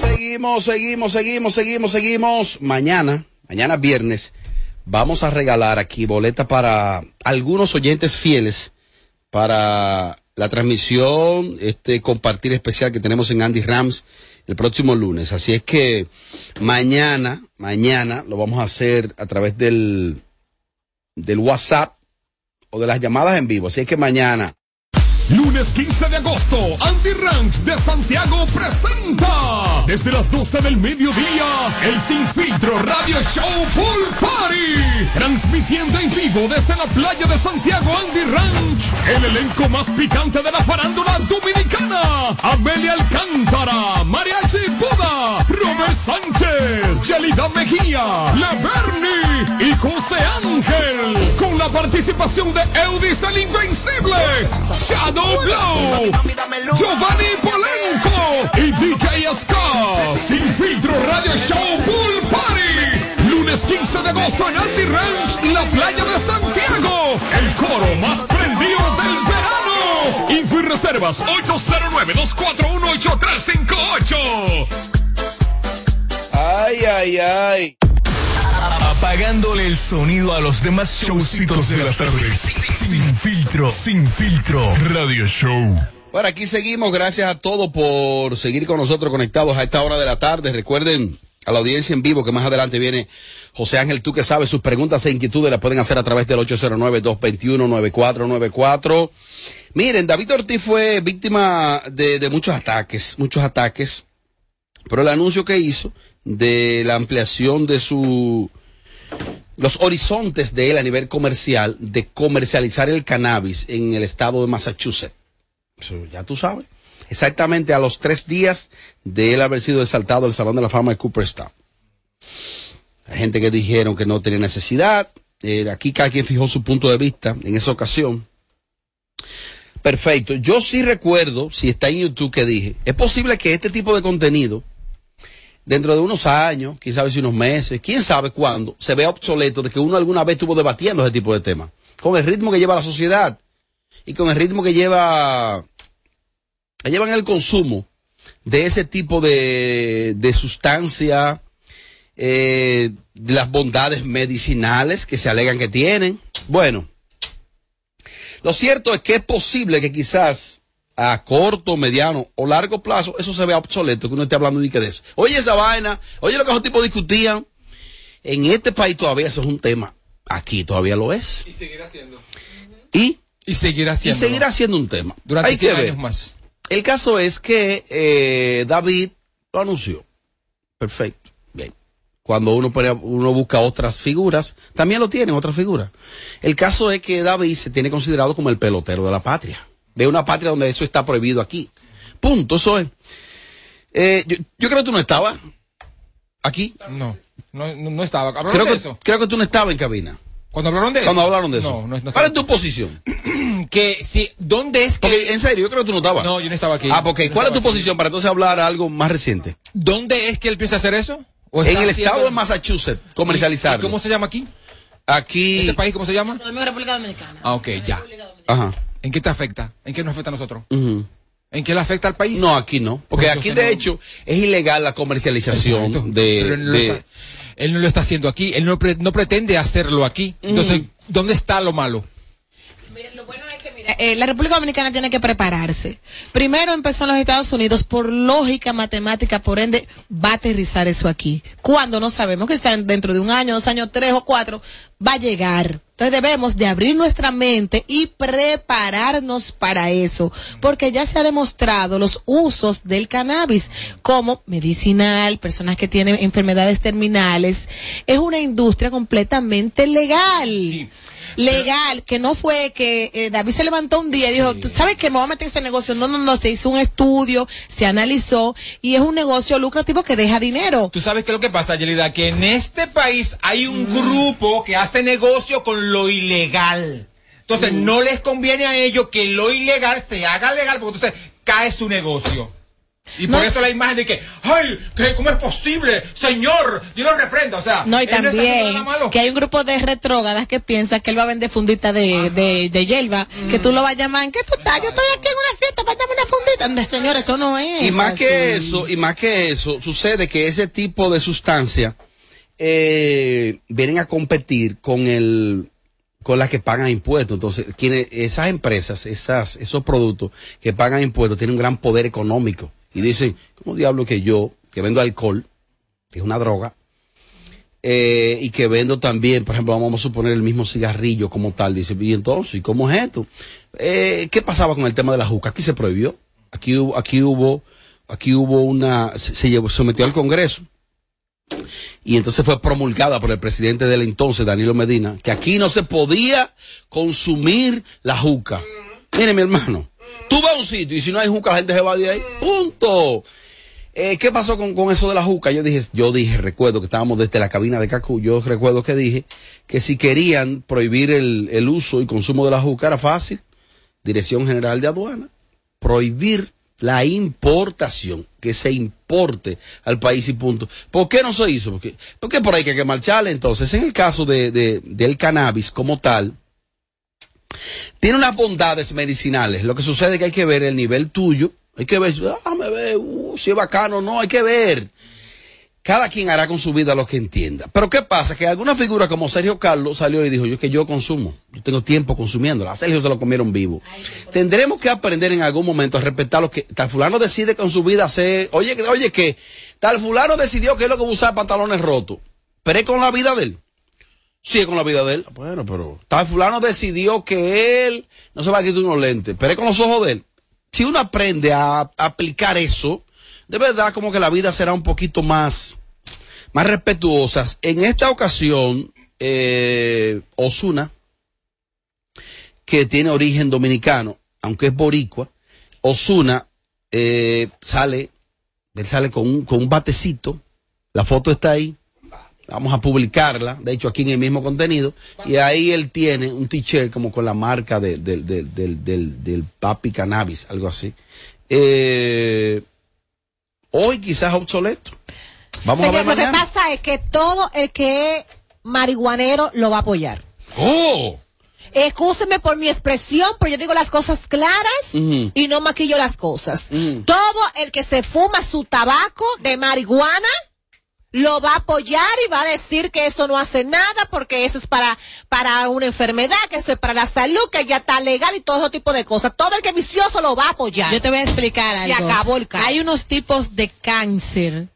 Seguimos, seguimos, seguimos, seguimos, seguimos. Mañana, mañana viernes, vamos a regalar aquí boleta para algunos oyentes fieles para la transmisión, este compartir especial que tenemos en Andy Rams el próximo lunes. Así es que mañana, mañana lo vamos a hacer a través del, del WhatsApp o de las llamadas en vivo. Así es que mañana. Lunes 15 de agosto, Andy Ranch de Santiago presenta desde las 12 del mediodía el Sin Filtro Radio Show Pool Party. Transmitiendo en vivo desde la playa de Santiago Andy Ranch. El elenco más picante de la farándula dominicana. Amelia Alcántara, Mariachi Buda, Robert Sánchez, Yelida Mejía, La Bernie y José Ángel. Con la participación de Eudis el Invencible. Shadow Giovanni Polenco y DJ Scott. Sin filtro Radio Show Pool Party. Lunes 15 de agosto en Andy Ranch, la playa de Santiago. El coro más prendido del verano. Info y reservas 809-241-8358. Ay, ay, ay. Apagándole el sonido a los demás showcitos de las tardes. Sin filtro, sin filtro. Radio Show. Bueno, aquí seguimos. Gracias a todos por seguir con nosotros conectados a esta hora de la tarde. Recuerden a la audiencia en vivo que más adelante viene José Ángel, tú que sabes, sus preguntas e inquietudes las pueden hacer a través del 809-221-9494. Miren, David Ortiz fue víctima de, de muchos ataques, muchos ataques, pero el anuncio que hizo de la ampliación de su los horizontes de él a nivel comercial de comercializar el cannabis en el estado de Massachusetts. Eso ya tú sabes. Exactamente a los tres días de él haber sido exaltado al Salón de la Fama de Cooperstown. Hay gente que dijeron que no tenía necesidad. Eh, aquí cada quien fijó su punto de vista en esa ocasión. Perfecto. Yo sí recuerdo, si está en YouTube, que dije, es posible que este tipo de contenido dentro de unos años, quién sabe si unos meses, quién sabe cuándo, se vea obsoleto de que uno alguna vez estuvo debatiendo ese tipo de temas. Con el ritmo que lleva la sociedad y con el ritmo que lleva, que llevan el consumo de ese tipo de, de sustancia, eh, de las bondades medicinales que se alegan que tienen. Bueno, lo cierto es que es posible que quizás a corto, mediano o largo plazo, eso se vea obsoleto, que uno esté hablando de que de eso. Oye esa vaina, oye lo que esos tipos discutían. En este país todavía eso es un tema. Aquí todavía lo es. Y seguirá siendo. Y, Y seguirá y siendo. seguirá siendo un tema. Durante Hay que 100 ver. años más. El caso es que eh, David lo anunció. Perfecto. Bien. Cuando uno, pone- uno busca otras figuras, también lo tienen, otras figuras. El caso es que David se tiene considerado como el pelotero de la patria. De una patria donde eso está prohibido aquí. Punto, eso es. Eh, yo, yo creo que tú no estabas aquí. No, no, no, no estaba. ¿Hablaron Creo de que, eso? creo que tú no estabas en cabina. Cuando hablaron de eso. Cuando hablaron de eso. No, no, no ¿Cuál es tu posición? Que si, ¿dónde es que? Porque, en serio, yo creo que tú no estabas. No, yo no estaba aquí. Ah, porque No ¿cuál es tu aquí. posición para entonces hablar algo más reciente? ¿Dónde es que él piensa hacer eso? ¿O En el estado de Massachusetts, comercializar. ¿Y cómo se llama aquí? Aquí. ¿Este país cómo se llama? República Dominicana. Ah, ok, ya. Ajá. ¿En qué te afecta? ¿En qué nos afecta a nosotros? ¿En qué le afecta al país? No, aquí no. Porque Pues aquí, de no. hecho, es ilegal la comercialización Exacto. de. Pero él, no de- lo está, él no lo está haciendo aquí. Él no, pre- no pretende hacerlo aquí. Entonces, ¿dónde está lo malo? Lo bueno es que, mira, eh, la República Dominicana tiene que prepararse. Primero empezó en los Estados Unidos, por lógica matemática, por ende, va a aterrizar eso aquí. Cuando no sabemos que está dentro de un año, dos años, tres o cuatro, va a llegar. Entonces debemos de abrir nuestra mente y prepararnos para eso, porque ya se ha demostrado los usos del cannabis como medicinal, personas que tienen enfermedades terminales. Es una industria completamente legal. Legal, que no fue que eh, David se levantó un día y dijo, ¿tú sabes que me voy a meter en ese negocio? No, no, no, se hizo un estudio, se analizó y es un negocio lucrativo que deja dinero. Tú sabes qué es lo que pasa, Yelida, que en este país hay un grupo que hace negocio con lo ilegal. Entonces, no les conviene a ellos que lo ilegal se haga legal, porque entonces cae su negocio. Y No, por eso la imagen de que, ay, que, ¿cómo es posible? Señor, Dios lo reprenda. O sea, No, y también malo. que hay un grupo de retrógadas que piensa que él va a vender fundita de, de, de hierba, que tú lo vas a llamar, ¿en qué tú estás? Yo estoy aquí en una fiesta, mándame una fundita. No, Señor, eso no es. Y más que eso, y más que eso, sucede que ese tipo de sustancia eh, vienen a competir con el con las que pagan impuestos. Entonces, quienes, esas empresas, esas, esos productos que pagan impuestos tienen un gran poder económico. Y dicen, ¿cómo diablo que yo, que vendo alcohol, que es una droga, eh, y que vendo también, por ejemplo, vamos a suponer el mismo cigarrillo como tal, dice, y entonces, ¿y cómo es esto? Eh, ¿Qué pasaba con el tema de la juca? Aquí se prohibió, aquí hubo, aquí hubo, aquí hubo una, se, se llevó, sometió al Congreso, y entonces fue promulgada por el presidente del entonces, Danilo Medina, que aquí no se podía consumir la juca. Mire, mi hermano, tú vas a un sitio y si no hay juca, la gente se va de ahí. Punto. Eh, ¿Qué pasó con, con eso de la juca? Yo dije, yo dije, recuerdo que estábamos desde la cabina de Cacu, yo recuerdo que dije que si querían prohibir el, el uso y consumo de la juca era fácil. Dirección General de Aduana, prohibir la importación, que se importe al país y punto. ¿Por qué no se hizo? Porque, porque por ahí que hay que marcharle. Entonces, en el caso de, de- del cannabis como tal, tiene unas bondades medicinales. Lo que sucede es que hay que ver el nivel tuyo. Hay que ver, ah, me ve, uh, si es bacano, no, hay que ver. Cada quien hará con su vida lo que entienda. Pero ¿qué pasa? Que alguna figura como Sergio Carlos salió y dijo, yo es que yo consumo, yo tengo tiempo consumiéndola. A Sergio se lo comieron vivo. Tendremos que aprender en algún momento a respetar lo que tal fulano decide con su vida hacer. Oye, oye, que tal fulano decidió que es lo que usar pantalones rotos. Pero es con la vida de él. Es con la vida de él. Bueno, pero tal fulano decidió que él no se va a quitar unos lentes, pero es con los ojos de él. Si uno aprende a aplicar eso, de verdad como que la vida será un poquito más, más respetuosa. En esta ocasión, eh, Osuna, que tiene origen dominicano, aunque es boricua, Osuna eh, sale, él sale con un, con un batecito, la foto está ahí, vamos a publicarla, de hecho aquí en el mismo contenido, y ahí él tiene un t-shirt como con la marca de- del- del- del- del- del papi cannabis, algo así. Eh, hoy quizás obsoleto. Vamos Señor, a ver lo que pasa es que todo el que es marihuanero lo va a apoyar. ¡Oh! Excúseme por mi expresión, pero yo digo las cosas claras y no maquillo las cosas. Todo el que se fuma su tabaco de marihuana lo va a apoyar y va a decir que eso no hace nada porque eso es para, para una enfermedad, que eso es para la salud, que ya está legal y todo ese tipo de cosas. Todo el que es vicioso lo va a apoyar. Yo te voy a explicar Se algo. acabó el caso. Hay unos tipos de cáncer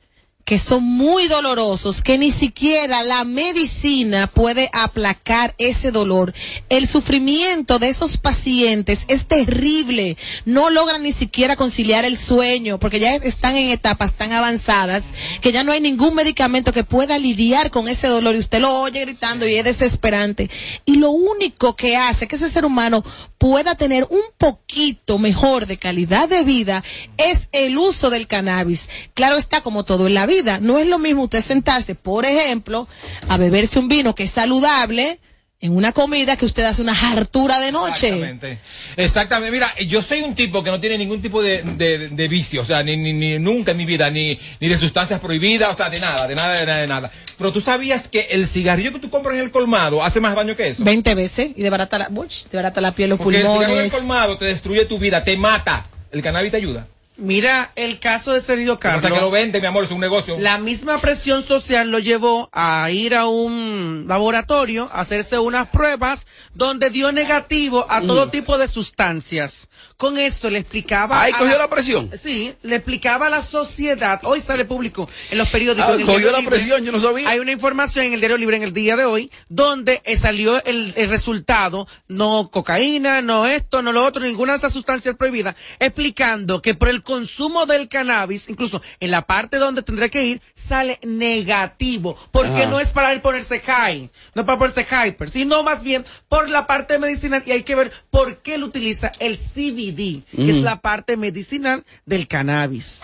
que son muy dolorosos, que ni siquiera la medicina puede aplacar ese dolor. El sufrimiento de esos pacientes es terrible. No logran ni siquiera conciliar el sueño, porque ya están en etapas tan avanzadas que ya no hay ningún medicamento que pueda lidiar con ese dolor y usted lo oye gritando y es desesperante. Y lo único que hace que ese ser humano pueda tener un poquito mejor de calidad de vida es el uso del cannabis. Claro está como todo en la vida. No es lo mismo usted sentarse, por ejemplo, a beberse un vino que es saludable en una comida que usted hace una hartura de noche. Exactamente. Exactamente. Mira, yo soy un tipo que no tiene ningún tipo de, de, de vicio, o sea, ni, ni, ni nunca en mi vida, ni, ni de sustancias prohibidas, o sea, de nada, de nada, de nada, de nada. Pero tú sabías que el cigarrillo que tú compras en el colmado hace más daño que eso. 20 veces y de barata la, de barata la piel, los Porque el cigarrillo del pulmones. colmado te destruye tu vida, te mata. El cannabis te ayuda. Mira el caso de Sergio O sea, que lo Carlos. vende, mi amor, es un negocio. La misma presión social lo llevó a ir a un laboratorio a hacerse unas pruebas donde dio negativo a todo tipo de sustancias. Con esto le explicaba. Ahí cogió la presión. Sí, le explicaba a la sociedad. Hoy sale público en los periódicos. Ah, en cogió la Libre. presión, yo no sabía. Hay una información en el Diario Libre en el día de hoy donde eh, salió el, el resultado, no cocaína, no esto, no lo otro, ninguna de esas sustancias prohibidas, explicando que por el consumo del cannabis, incluso en la parte donde tendré que ir, sale negativo, porque Ajá. no es para él ponerse high, no es para ponerse hyper, sino más bien por la parte medicinal y hay que ver por qué él utiliza el CBD, que es la parte medicinal del cannabis.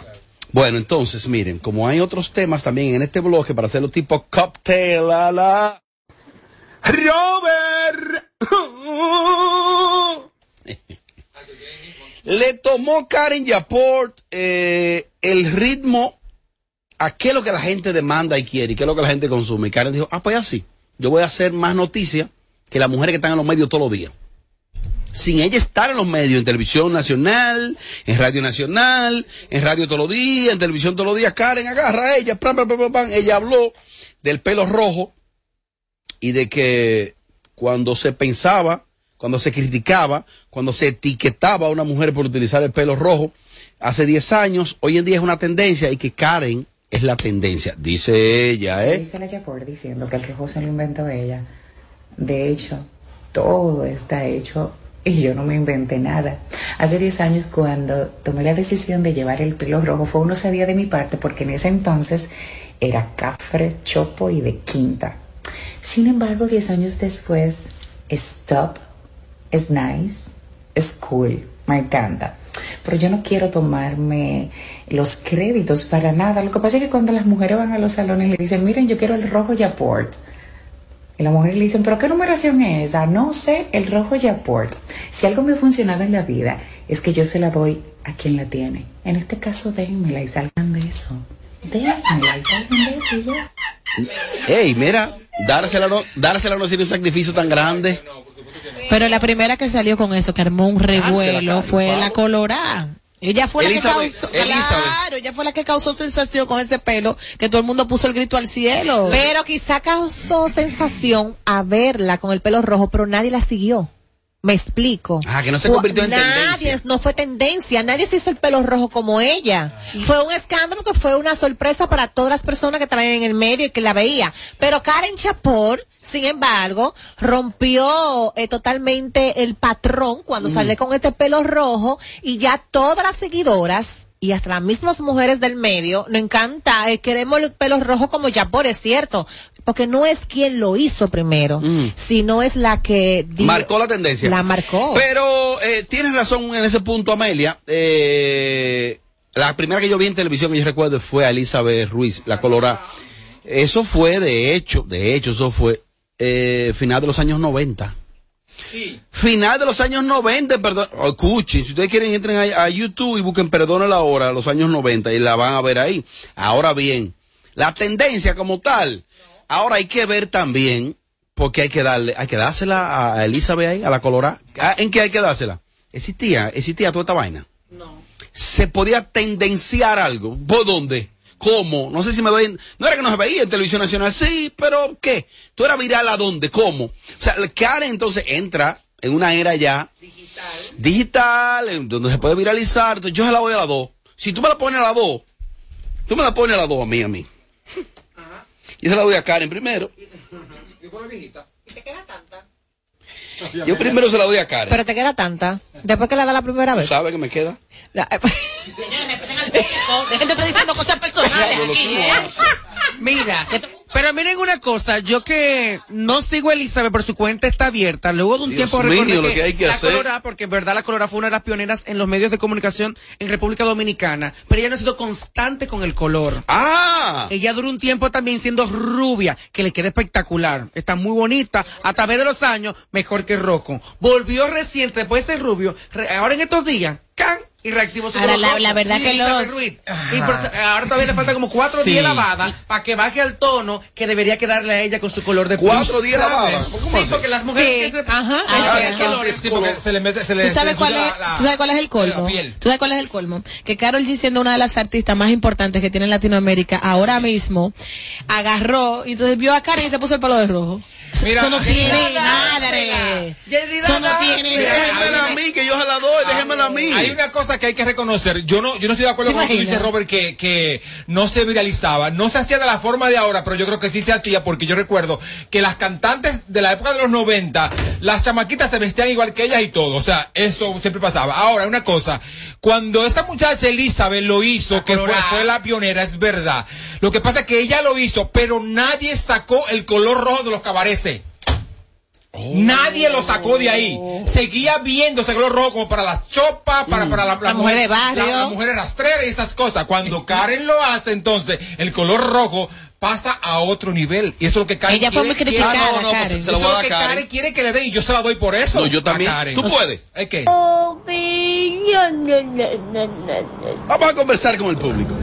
Bueno, entonces, miren, como hay otros temas también en este bloque para hacerlo tipo cocktail a la... Robert. Le tomó Karen Yaport eh, el ritmo a qué es lo que la gente demanda y quiere y qué es lo que la gente consume. Y Karen dijo, ah, pues así. Yo voy a hacer más noticias que las mujeres que están en los medios todos los días. Sin ella estar en los medios, en televisión nacional, en radio nacional, en radio todos los días, en televisión todos los días, Karen agarra a ella, pam, pam, pam, ella habló del pelo rojo y de que cuando se pensaba, cuando se criticaba, cuando se etiquetaba a una mujer por utilizar el pelo rojo, hace 10 años, hoy en día es una tendencia y que Karen es la tendencia, dice ella, ¿eh? Dice la Yapor diciendo que el rojo se lo inventó ella. De hecho, todo está hecho y yo no me inventé nada. Hace 10 años cuando tomé la decisión de llevar el pelo rojo fue una sabía de mi parte porque en ese entonces era cafre, chopo y de quinta. Sin embargo, 10 años después, stop, es nice, es cool, me encanta. Pero yo no quiero tomarme los créditos para nada. Lo que pasa es que cuando las mujeres van a los salones le dicen, miren, yo quiero el rojo Yaport. Y las mujeres le dicen, ¿pero qué numeración es esa? No sé, el rojo Yaport. Si algo me ha funcionado en la vida es que yo se la doy a quien la tiene. En este caso, déjenmela y salgan de eso. Déjenmela y salgan de eso ya. Ey, mira, dársela no, dársela no tiene un sacrificio tan grande. Pero la primera que salió con eso, que armó un revuelo, Dársela, fue la colorada. Ella fue Elizabeth, la que causó, claro, ella fue la que causó sensación con ese pelo, que todo el mundo puso el grito al cielo. Pero quizá causó sensación a verla con el pelo rojo, pero nadie la siguió. Me explico. Ah, que no se convirtió en nadie, tendencia. No fue tendencia. Nadie se hizo el pelo rojo como ella. Fue un escándalo que fue una sorpresa para todas las personas que estaban en el medio y que la veía. Pero Karen Chapor, sin embargo, rompió eh, totalmente el patrón Mm. cuando salió con este pelo rojo y ya todas las seguidoras y hasta las mismas mujeres del medio nos encanta, eh, queremos el pelo rojo como Yapor, es cierto, porque no es quien lo hizo primero, sino es la que di- Mm. Marcó la tendencia. La marcó. Pero eh, tienes razón en ese punto, Amelia. Eh, la primera que yo vi en televisión que yo recuerdo fue a Elizabeth Ruiz, la colorada. Eso fue, de hecho, de hecho, eso fue eh, final de los años 90. Final de los años 90, perdón. oh, Escuchen, si ustedes quieren, entren a, a YouTube y busquen Perdone la hora, los años 90, y la van a ver ahí. Ahora bien, la tendencia como tal, ahora hay que ver también, porque hay que darle, hay que dársela a Elizabeth ahí, a la colorada. Ah, ¿En qué hay que dársela? Existía, existía toda esta vaina. No. Se podía tendenciar algo. ¿Por dónde? ¿Cómo? No sé si me doy. No era que no se veía en televisión nacional, sí, pero ¿qué? ¿Tú eras viral a dónde? ¿Cómo? O sea, Karen entonces entra en una era ya digital, en donde se puede viralizar. Entonces, yo se la voy a la 2. Si tú me la pones a la 2, tú me la pones a la 2 a mí, a mí. Y se la doy a Karen primero. Yo primero se la doy a Karen. Pero te queda tanta. Después que la da la primera ¿Tú vez. sabes que me queda? La- Dejen de estar diciendo cosas personales aquí. Mira, pero miren una cosa, yo que no sigo a Elizabeth, pero su cuenta está abierta. Luego de un Dios tiempo mío, lo que hay que la hacer. Colorada, porque en verdad la Colorada fue una de las pioneras en los medios de comunicación en República Dominicana, pero ella no ha sido constante con el color. ¡Ah! Ella duró un tiempo también siendo rubia, que le queda espectacular. Está muy bonita. A través de los años, mejor que Rocco. Volvió reciente, después de ser rubio. ahora en estos días, ¡can! Y reactivó su Ahora, color la- la verdad que Elizabeth los-. Y por- ahora todavía le falta como cuatro Sí. días lavada para que baje al tono que debería quedarle a ella con su color de Cuatro días ¿Sabes? lavada. ¿Cómo Sí, porque las mujeres Sí. que se... Ajá, Ah, es Sí, se le mete, se le, ¿Tú se sabes, le cuál es, la- ¿Tú sabes cuál es el colmo? la piel. ¿Tú sabes cuál es el colmo? Que Carol G, siendo una de las artistas más importantes que tiene en Latinoamérica, ahora mismo, agarró y entonces vio a Karen y se puso el pelo de rojo. Mira, Eso no tiene nada, re. Jerry, Eso no tiene Déjenmela a mí, que yo se la doy, déjenmela a mí. Hay una cosa que hay que reconocer. Yo no, yo no estoy de acuerdo ¿Te con lo que dice Robert que, que no se viralizaba. No se hacía de la forma de ahora, pero yo creo que sí se hacía porque yo recuerdo que las cantantes de la época de los 90, las chamaquitas se vestían igual que ellas y todo. O sea, eso siempre pasaba. Ahora, una cosa. Cuando esta muchacha Elizabeth lo hizo, que fue, fue la pionera, es verdad. Lo que pasa es que ella lo hizo, pero nadie sacó el color rojo de los cabareces. Nadie lo sacó de ahí. Seguía viendo ese color rojo como para las chopas, para, para la, La mujer de barrio. La, la mujer rastrera y esas cosas. Cuando Karen lo hace, entonces el color rojo pasa a otro nivel. Y eso es lo que Karen Ella fue quiere- muy quiere- criticada, Ah, no, no, pues, Karen. se lo Eso es lo que Karen. Karen quiere que le den y yo se la doy por eso. No, yo también. Karen. Tú puedes. ¿Es qué? Vamos a conversar con el público.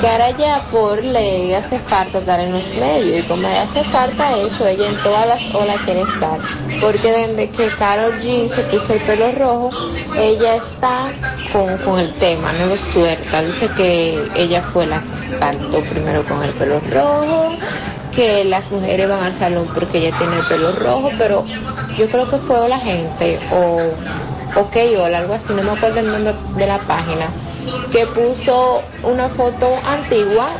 Caraya por le hace falta estar en los medios y como le hace falta eso, ella en todas las olas quiere estar. Porque desde que Carol G se puso el pelo rojo, ella está con, con el tema, no lo suelta. Dice que ella fue la que saltó primero con el pelo rojo, que las mujeres van al salón porque ella tiene el pelo rojo, pero yo creo que fue la gente o OK Hola, algo así, no me acuerdo el nombre de la página, que puso una foto antigua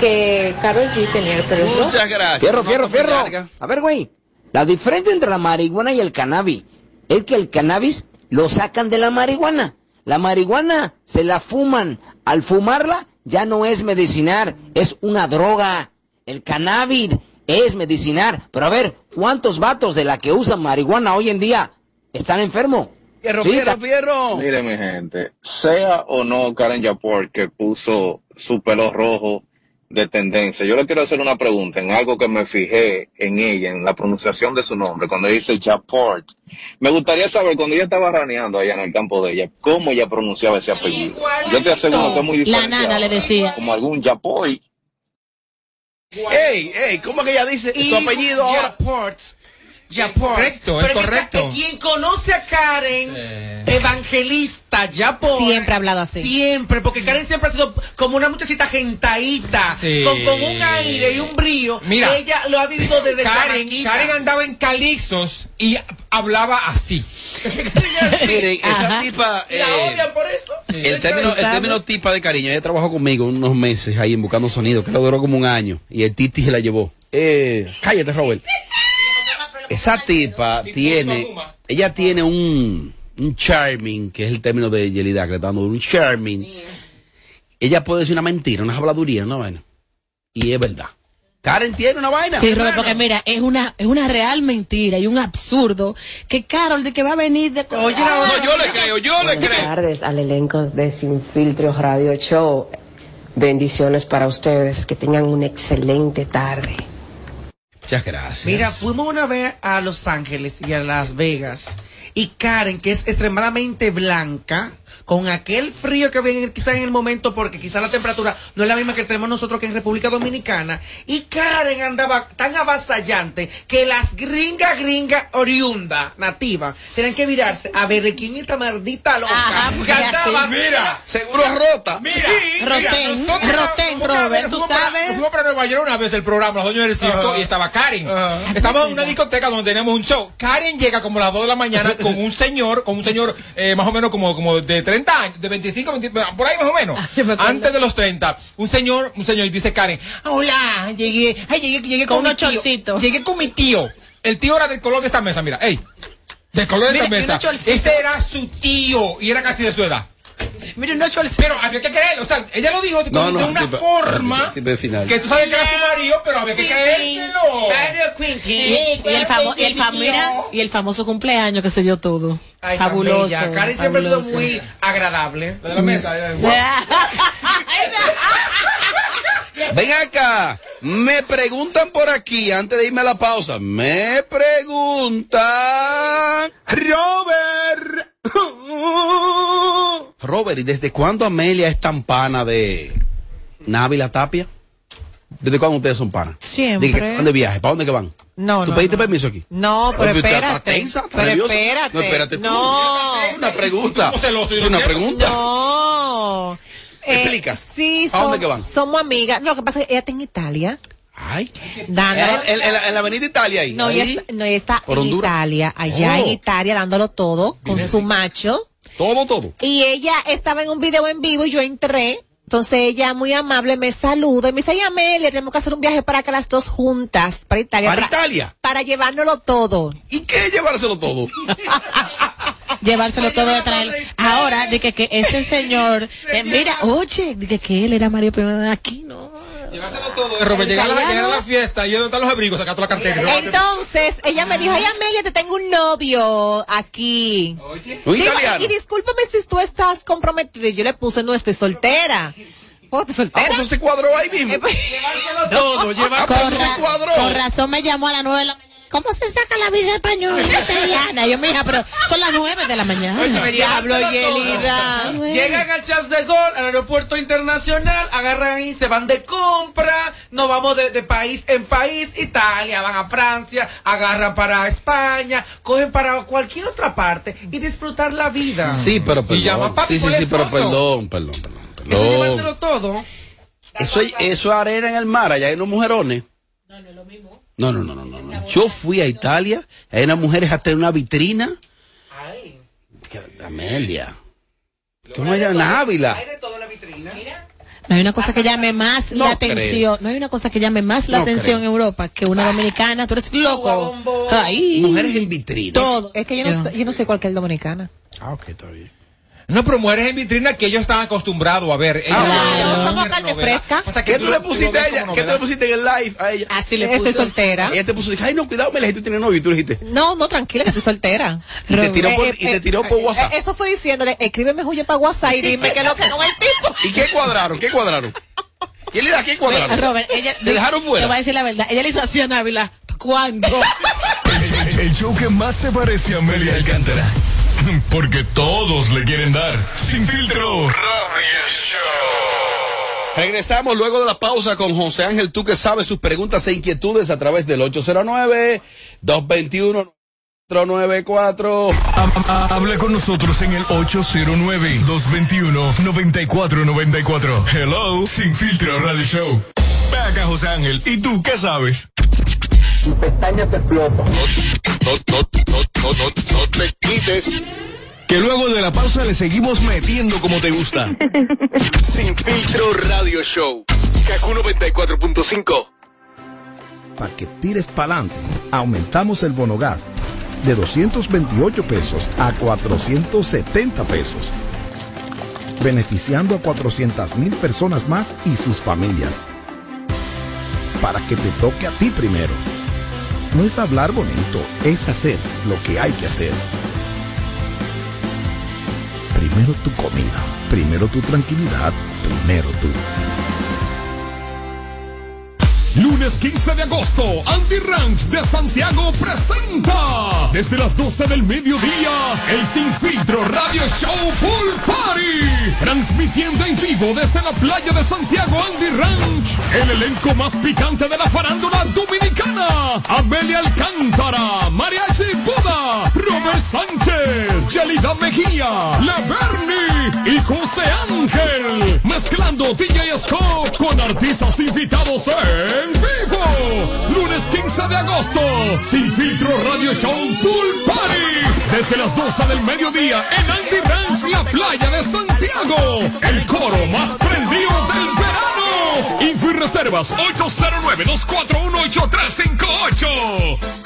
que Carol G tenía el pelo rojo. Muchas gracias. Fierro. A ver, güey. La diferencia entre la marihuana y el cannabis es que el cannabis lo sacan de la marihuana. La marihuana se la fuman. Al fumarla ya no es medicinal, es una droga. El cannabis es medicinal. Pero a ver, ¿cuántos vatos de la que usan marihuana hoy en día están enfermos? Fierro, Sí, fierro, fierro. Mire, mi gente, sea o no Karen Yapor que puso su pelo rojo de tendencia, yo le quiero hacer una pregunta en algo que me fijé en ella, en la pronunciación de su nombre, cuando dice Yaport. Me gustaría saber, cuando ella estaba raneando allá en el campo de ella, cómo ella pronunciaba ese apellido. Yo te aseguro que es muy La diferente. nana le decía. Como algún Yapoy. Ey, ey, ¿cómo que ella dice su apellido ahora? Yaports. Correcto, es Pero que correcto. ca- Quien conoce a Karen, evangelista, Yaport. Siempre ha hablado así. Siempre, porque Karen siempre ha sido como una muchachita gentadita, Sí. con, con un aire y un brío. Mira. ella lo ha vivido desde Karen. Karen andaba en calixos y hablaba así. Miren, esa Ajá. tipa. La eh, odian por eso. el, término, el término tipa de cariño, ella trabajó conmigo unos meses ahí en Buscando Sonido, que lo duró como un año. Y el Titi se la llevó. Eh, cállate, Robert. Esa tipa tiene, ella tiene un, un charming, que es el término de Yelida, que le está dando un charming. Ella puede decir una mentira, una habladuría, una vaina. Y es verdad. Karen tiene una vaina. Sí, Robert, porque mira, es una, es una real mentira y un absurdo que Carol de que va a venir de Oye, No, yo le creo, yo le Buenas creo. tardes al elenco de Sin Filtro Radio Show. Bendiciones para ustedes, que tengan una excelente tarde. Muchas gracias. Mira, fuimos una vez a Los Ángeles y a Las Vegas. Y Karen, que es extremadamente blanca, con aquel frío que viene quizás en el momento, porque quizás la temperatura no es la misma que tenemos nosotros que en República Dominicana. Y Karen andaba tan avasallante que las gringas, gringas, oriunda, nativa, tenían que virarse a ver de quién es esta maldita loca. Ajá, que andaba sí. Mira, Seguro rota. mira, nosotros Rotén, una vez Robert, tú sabes. fuimos para Nueva York una vez el programa, los dueños del circo, y estaba Karen. Estábamos en una discoteca donde tenemos un show. Karen llega como a las 2 de la mañana con un señor, con un señor eh, más o menos como, como de 30 años, de 25, 20, por ahí más o menos. me. Antes de los 30. Un señor, un señor, y dice Karen, hola, llegué, ay, llegué, llegué con, Con tío. chorcitos. Llegué con mi tío. El tío era del color de esta mesa, mira, ey. Del color de Mira, esta mesa. Ese era su tío y era casi de su edad. Mira, no chorcito. Pero había que creerlo, o sea, ella lo dijo de, No, no, de una tipo- forma tipo de final. que tú sabes que era su marido, pero había que creérselo. Y, y el famo- y, el fam- mira, y el famoso cumpleaños que se dio todo. Ay, Fabuloso. Karen siempre ha sido muy agradable. De la mesa. Ven acá. Me preguntan por aquí, antes de irme a la pausa. Me preguntan. Robert. Robert, ¿y desde cuándo Amelia es tan pana de Návila Tapia? ¿Desde cuándo ustedes son panas? Siempre. ¿De que van de viaje? ¿Para dónde que van? No, ¿Tú no, pediste no. permiso aquí? No, pero Oye, ¿estás- estás espérate. tensa? ¿Estás Pero nerviosa? espérate. No, espérate tú. No. Una pregunta. ¿Cómo celoso? Una pregunta. No. Eh, Explica. sí, ¿A dónde que van? somos amigas. No, lo que pasa es que ella está en Italia. Ay. Dándolo. En, en- en la, en la avenida Italia ahí. No, ahí. ella está, no, ella está ¿Por en Honduras? Italia, allá Oh. en Italia, dándolo todo con su macho. Todo, todo. Y ella estaba en un video en vivo y yo entré. Entonces ella muy amable me saluda y me dice, ay Amelia, tenemos que hacer un viaje para acá las dos juntas, para Italia. ¿Para Italia? Para llevárnoslo todo. ¿Y qué llevárselo todo? Llevárselo todo de traer. Ahora, de que, que ese señor, eh, mira, oye, de que, que él era Mario Primero aquí, ¿no? Llevárselo todo. De Robert, llegar a, la, llegar a la fiesta y ¿dónde están los abrigos? Saca toda la cartera. Entonces, ella me dijo, ay Amelia, te tengo un novio aquí. Digo, italiano. y discúlpame si tú estás comprometida. Y yo le puse, no, estoy soltera. Oh, ¿tú Ah, soltera? pues eso se cuadró ahí mismo. Todo, lleva con, pues ra- se cuadró. con razón me llamó a las nueve de la mañana. ¿Cómo se saca la visa española italiana? Y yo, mija, pero son las nueve de la mañana. Oye, todo. Yelida. Llegan al Chas de Gol, al aeropuerto internacional, agarran ahí, se van de compra, nos vamos de, de país en país, Italia, van a Francia, agarran para España, cogen para cualquier otra parte y disfrutar la vida. Sí, pero Y llama perdón. papi, Sí, sí, sí, pero foto. perdón, perdón, perdón. Eso perdón. llevárselo todo. Eso, es- eso es arena en el mar, allá hay unos mujerones. No, no, no, no, no, no. Yo fui a Italia, hay unas mujeres hasta en una vitrina. Que- Amelia. ¿Cómo se llama? En la Ávila. No hay una cosa que llame más No la atención. No hay una cosa que llame más la No atención creo. en Europa que una dominicana. Tú eres loco. Ay. Mujeres en vitrina. Todo. Es que yo no, sé, yo no sé cuál que es dominicana. Ah, ok, está bien. No, pero mujeres en vitrina que ellos están acostumbrados a ver. Ellos- Claro, ellos- somos carne fresca. O sea, que ¿Qué tú le pusiste a ella? ¿Qué tú le pusiste en el live a ella? Así le Estoy puso. soltera. Ella te puso, ay, no, cuidado, me tú tienes novio. Y tú le dijiste, No, no, tranquila, que estoy soltera. Y te tiró por- Eh, y te eh, tiró por eh, WhatsApp. Eso fue diciéndole, escríbeme Julio para WhatsApp y dime qué es lo que con el tipo. ¿y qué cuadraron? ¿Qué cuadraron? ¿Quién le da qué cuadraron? Robert, ella. ¿Te dejaron Te fuera? voy a decir la verdad. Ella le hizo así a Návila. ¿Cuándo? El, el show que más se parece a Amelia Alcántara. Porque todos le quieren dar. Sin filtro. Radio Show. Regresamos luego de la pausa con José Ángel, tú que sabes sus preguntas e inquietudes a través del 809-221-94. Ha- ha- Habla con nosotros en el 809-221-9494. Hello, Sin Filtro Radio Show. Ve acá, José Ángel. ¿Y tú qué sabes? Si pestañas te exploto. No, no, no, no, no, no te quites. Que luego de la pausa le seguimos metiendo como te gusta. Sin Filtro Radio Show. Kaku 94.5. Para que tires para adelante, aumentamos el bono gas de 228 pesos a 470 pesos, beneficiando a 400 mil personas más y sus familias. Para que te toque a ti primero. No es hablar bonito, es hacer lo que hay que hacer. Primero tu comida, primero tu tranquilidad, primero tú. Lunes 15 de agosto, Andy Ranch de Santiago presenta desde las 12 del mediodía el Sin Filtro Radio Show Pool Party. Transmitiendo en vivo desde la playa de Santiago Andy Ranch. El elenco más picante de la farándula dominicana. Amelia Alcántara, Robert Sánchez, Yelida Mejía, Leverni y José Ángel. Mezclando DJ Scott con artistas invitados en vivo. Lunes 15 de agosto. Sin filtro Radio Show Pool Party. Desde las 12 del mediodía en Andy Ranch, la playa de Santiago. El coro más prendido del verano. Info y reservas 809-241-8358.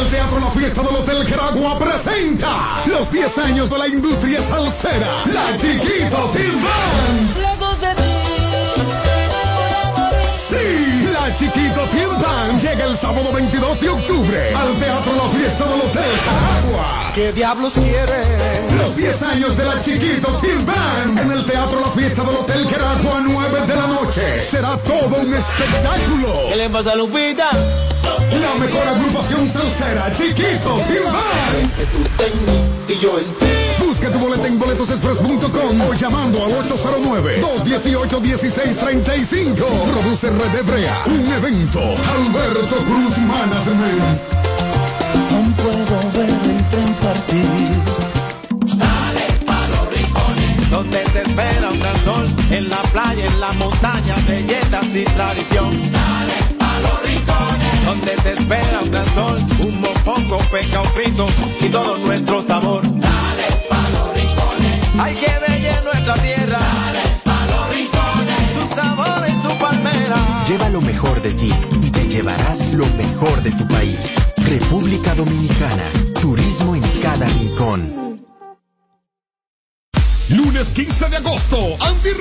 El Teatro La Fiesta del Hotel Geragua presenta los 10 años de la industria salsera, La Chiquito Team Band. Sí, La Chiquito Team Band llega el sábado 22 de octubre al Teatro La Fiesta del Hotel Geragua. ¿Qué diablos quiere? Los 10 años de La Chiquito Team Band en el Teatro La Fiesta del Hotel Geragua 9 de la noche. Será todo un espectáculo. ¿Qué le pasa a Lupita? La mejor agrupación salsera, Chiquito. Y yo Busca tu boleta en boletosexpress.com o llamando al 809-218-1635. Produce Red Hebrea, un evento. Alberto Cruz Management. Aún puedo ver el tren partir. Dale pa' los rincones. Donde te espera un gran sol. En la playa, en la montaña, belletas y tradición. Dale pa' los rincones. Donde te espera un gran sol. Un mopongo, peca, un frito y todo nuestro sabor. Dale pa' los rincones. Hay que bella en nuestra tierra. Dale pa' los rincones. Su sabor y su palmera. Lleva lo mejor de ti y te llevarás lo mejor de tu país. República Dominicana, turismo en cada rincón. Lunes 15 de agosto, Andy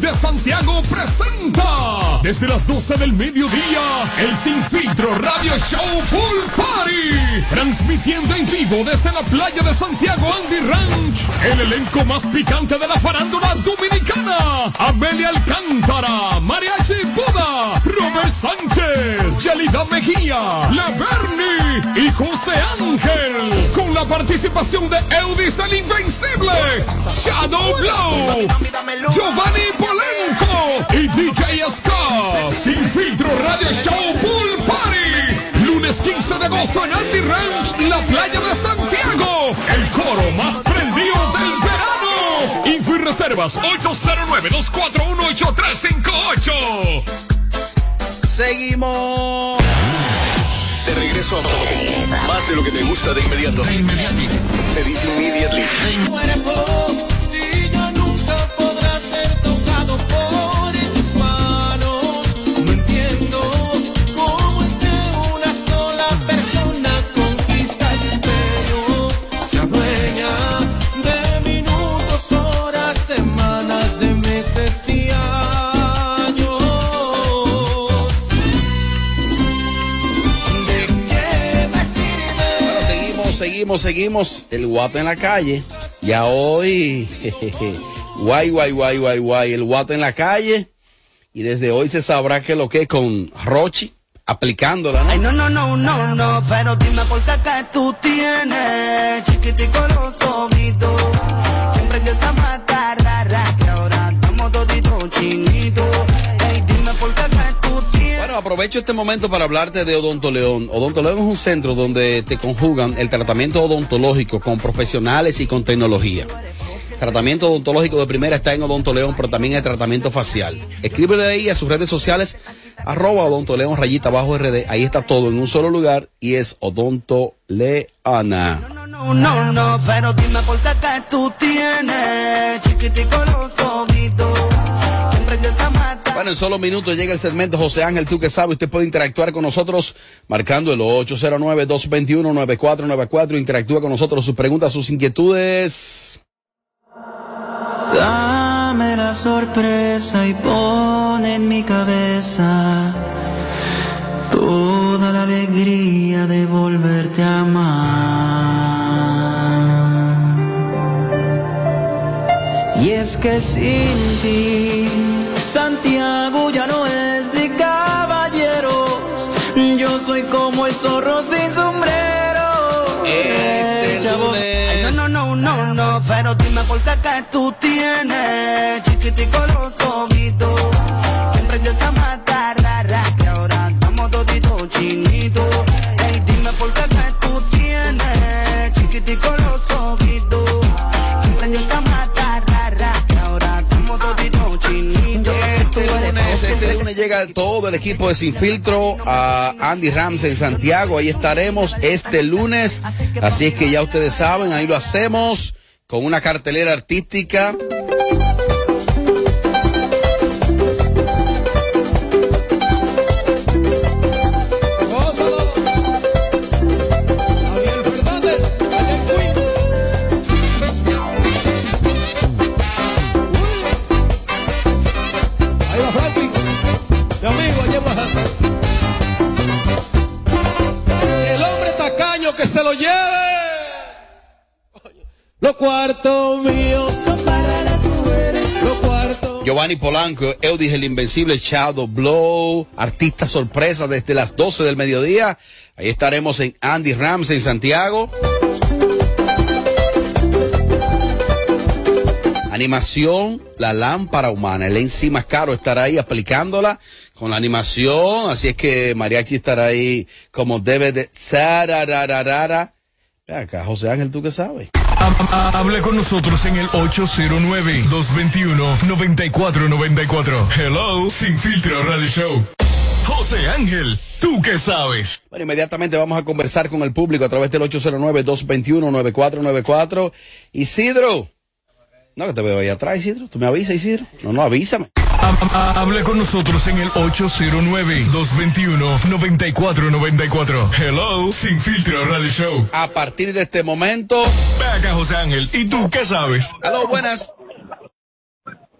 De Santiago presenta desde las 12 del mediodía el Sin Filtro Radio Show Pool Party. Transmitiendo en vivo desde la playa de Santiago Andy Ranch. El elenco más picante de la farándula dominicana. Amelia Alcántara, Mariachi Buda, Robert Sánchez, Yelida Mejía, Le y José Ángel. Con la participación de Eudis el Invencible, Shadow Blow, Giovanni Polenco y DJ Scott. Sin filtro Radio Show Pool Party. Lunes 15 de agosto en Andy Ranch, la playa de Santiago. El coro más prendido del verano. Info y reservas 809-241-8358. Seguimos. De regreso a más de lo que te gusta de inmediato. De inmediati. Pedís immediately. Si Seguimos, seguimos. El guato en la calle. Ya hoy, jejeje, guay, guay, guay, guay, guay. El guato en la calle. Y desde hoy se sabrá que lo que es con Rochi aplicándola, ¿no? Ay, no, no, no, no, no, pero dime por qué que tú tienes chiquitico los ojitos. Siempre empiezas a matar, rara, que ahora estamos toditos chinitos. Aprovecho este momento para hablarte de Odonto León. Odonto León es un centro donde te conjugan el tratamiento odontológico con profesionales y con tecnología. Tratamiento odontológico de primera está en Odonto León, pero también hay tratamiento facial. Escríbele ahí a sus redes sociales, arroba Odonto León, rayita abajo RD. Ahí está todo en un solo lugar y es Odonto Leana. No, no, no, pero dime por qué que tú tienes chiquitico los ojitos. Siempre empiezas a matar. Bueno, en solo minutos llega el segmento José Ángel, tú que sabes, usted puede interactuar con nosotros marcando el 809-221-9494, interactúa con nosotros, sus preguntas, sus inquietudes. Dame la sorpresa y pon en mi cabeza toda la alegría de volverte a amar. Y es que sin ti, Santiago ya no es de caballeros. Yo soy como el zorro sin sombrero. Este Ay, no, no, no, no, no, pero dime por qué que tú tienes chiquitico los ojitos. Siempre empiezas a matar, rara, que ahora estamos toditos chinitos. Llega todo el equipo de Sin Filtro a Andy Rams en Santiago. Ahí estaremos este lunes. Así es que ya ustedes saben, ahí lo hacemos con una cartelera artística. Giovanni Polanco, Eudis el Invencible, Shadow Blow, artista sorpresa desde las 12 del mediodía. Ahí estaremos en Andy Rams en Santiago. Animación, la lámpara humana. El Enzi más caro estará ahí aplicándola con la animación. Así es que Mariachi estará ahí como debe de acá, José Ángel, ¿tú qué sabes? Hable con nosotros en el 809-221-9494. Hello, Sin Filtro Radio Show. José Ángel, ¿tú qué sabes? Bueno, inmediatamente vamos a conversar con el público a través del 809-221-9494. Isidro. No, que te veo ahí atrás, Isidro. ¿Tú me avisas, Isidro? No, no, avísame. Ha- ha- Hable con nosotros en el 809-221-9494. Hello, Sin Filtro Radio Show. A partir de este momento. Ve acá, José Ángel. ¿Y tú qué sabes? Aló, buenas.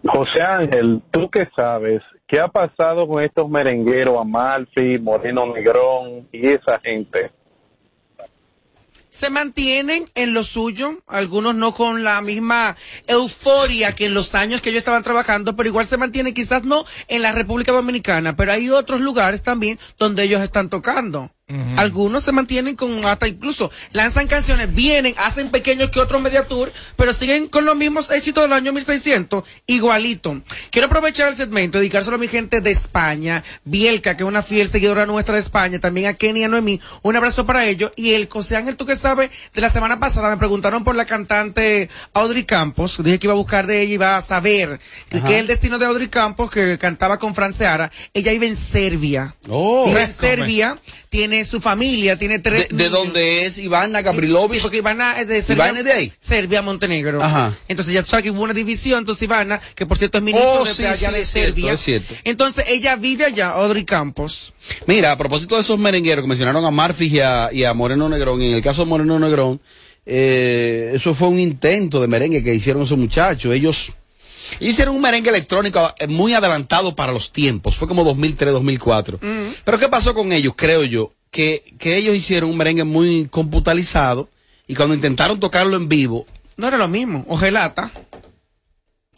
José Ángel, ¿tú qué sabes? ¿Qué ha pasado con estos merengueros, Amalfi, Moreno Negrón y esa gente? Se mantienen en lo suyo, algunos no con la misma euforia que en los años que ellos estaban trabajando, pero igual se mantienen quizás no en la República Dominicana, pero hay otros lugares también donde ellos están tocando. Algunos se mantienen con hasta incluso lanzan canciones, vienen, hacen pequeños que otros media tour, pero siguen con los mismos éxitos del año 1600, igualito. Quiero aprovechar el segmento, dedicárselo a mi gente de España, Bielka, que es una fiel seguidora nuestra de España, también a Kenia Noemí, un abrazo para ellos. Y el José Ángel, tú que sabes, de la semana pasada me preguntaron por la cantante Audrey Campos, dije que iba a buscar de ella y iba a saber Ajá. que es el destino de Audrey Campos, que cantaba con Franceara. Ella vive en Serbia. Oh. vive en. Serbia, tiene su familia, tiene tres ¿De, de dónde es Ivana Gabrilovic? Sí, porque Ivana es de Serbia. ¿Ivana es de ahí? Serbia, Montenegro. Ajá. Entonces ya sabes que hubo una división, entonces Ivana, que por cierto es ministro Oh, de sí, allá sí, de es cierto, Serbia. es cierto. Entonces ella vive allá, Audrey Campos. Mira, a propósito de esos merengueros que mencionaron a Marfi y a, y a Moreno Negrón, en el caso de Moreno Negrón, eh, eso fue un intento de merengue que hicieron esos muchachos. Ellos, hicieron un merengue electrónico eh, muy adelantado para los tiempos. Fue como 2003, 2004. Pero ¿qué pasó con ellos? Creo yo que, que ellos hicieron un merengue muy computalizado y cuando intentaron tocarlo en vivo, No era lo mismo, ojelata.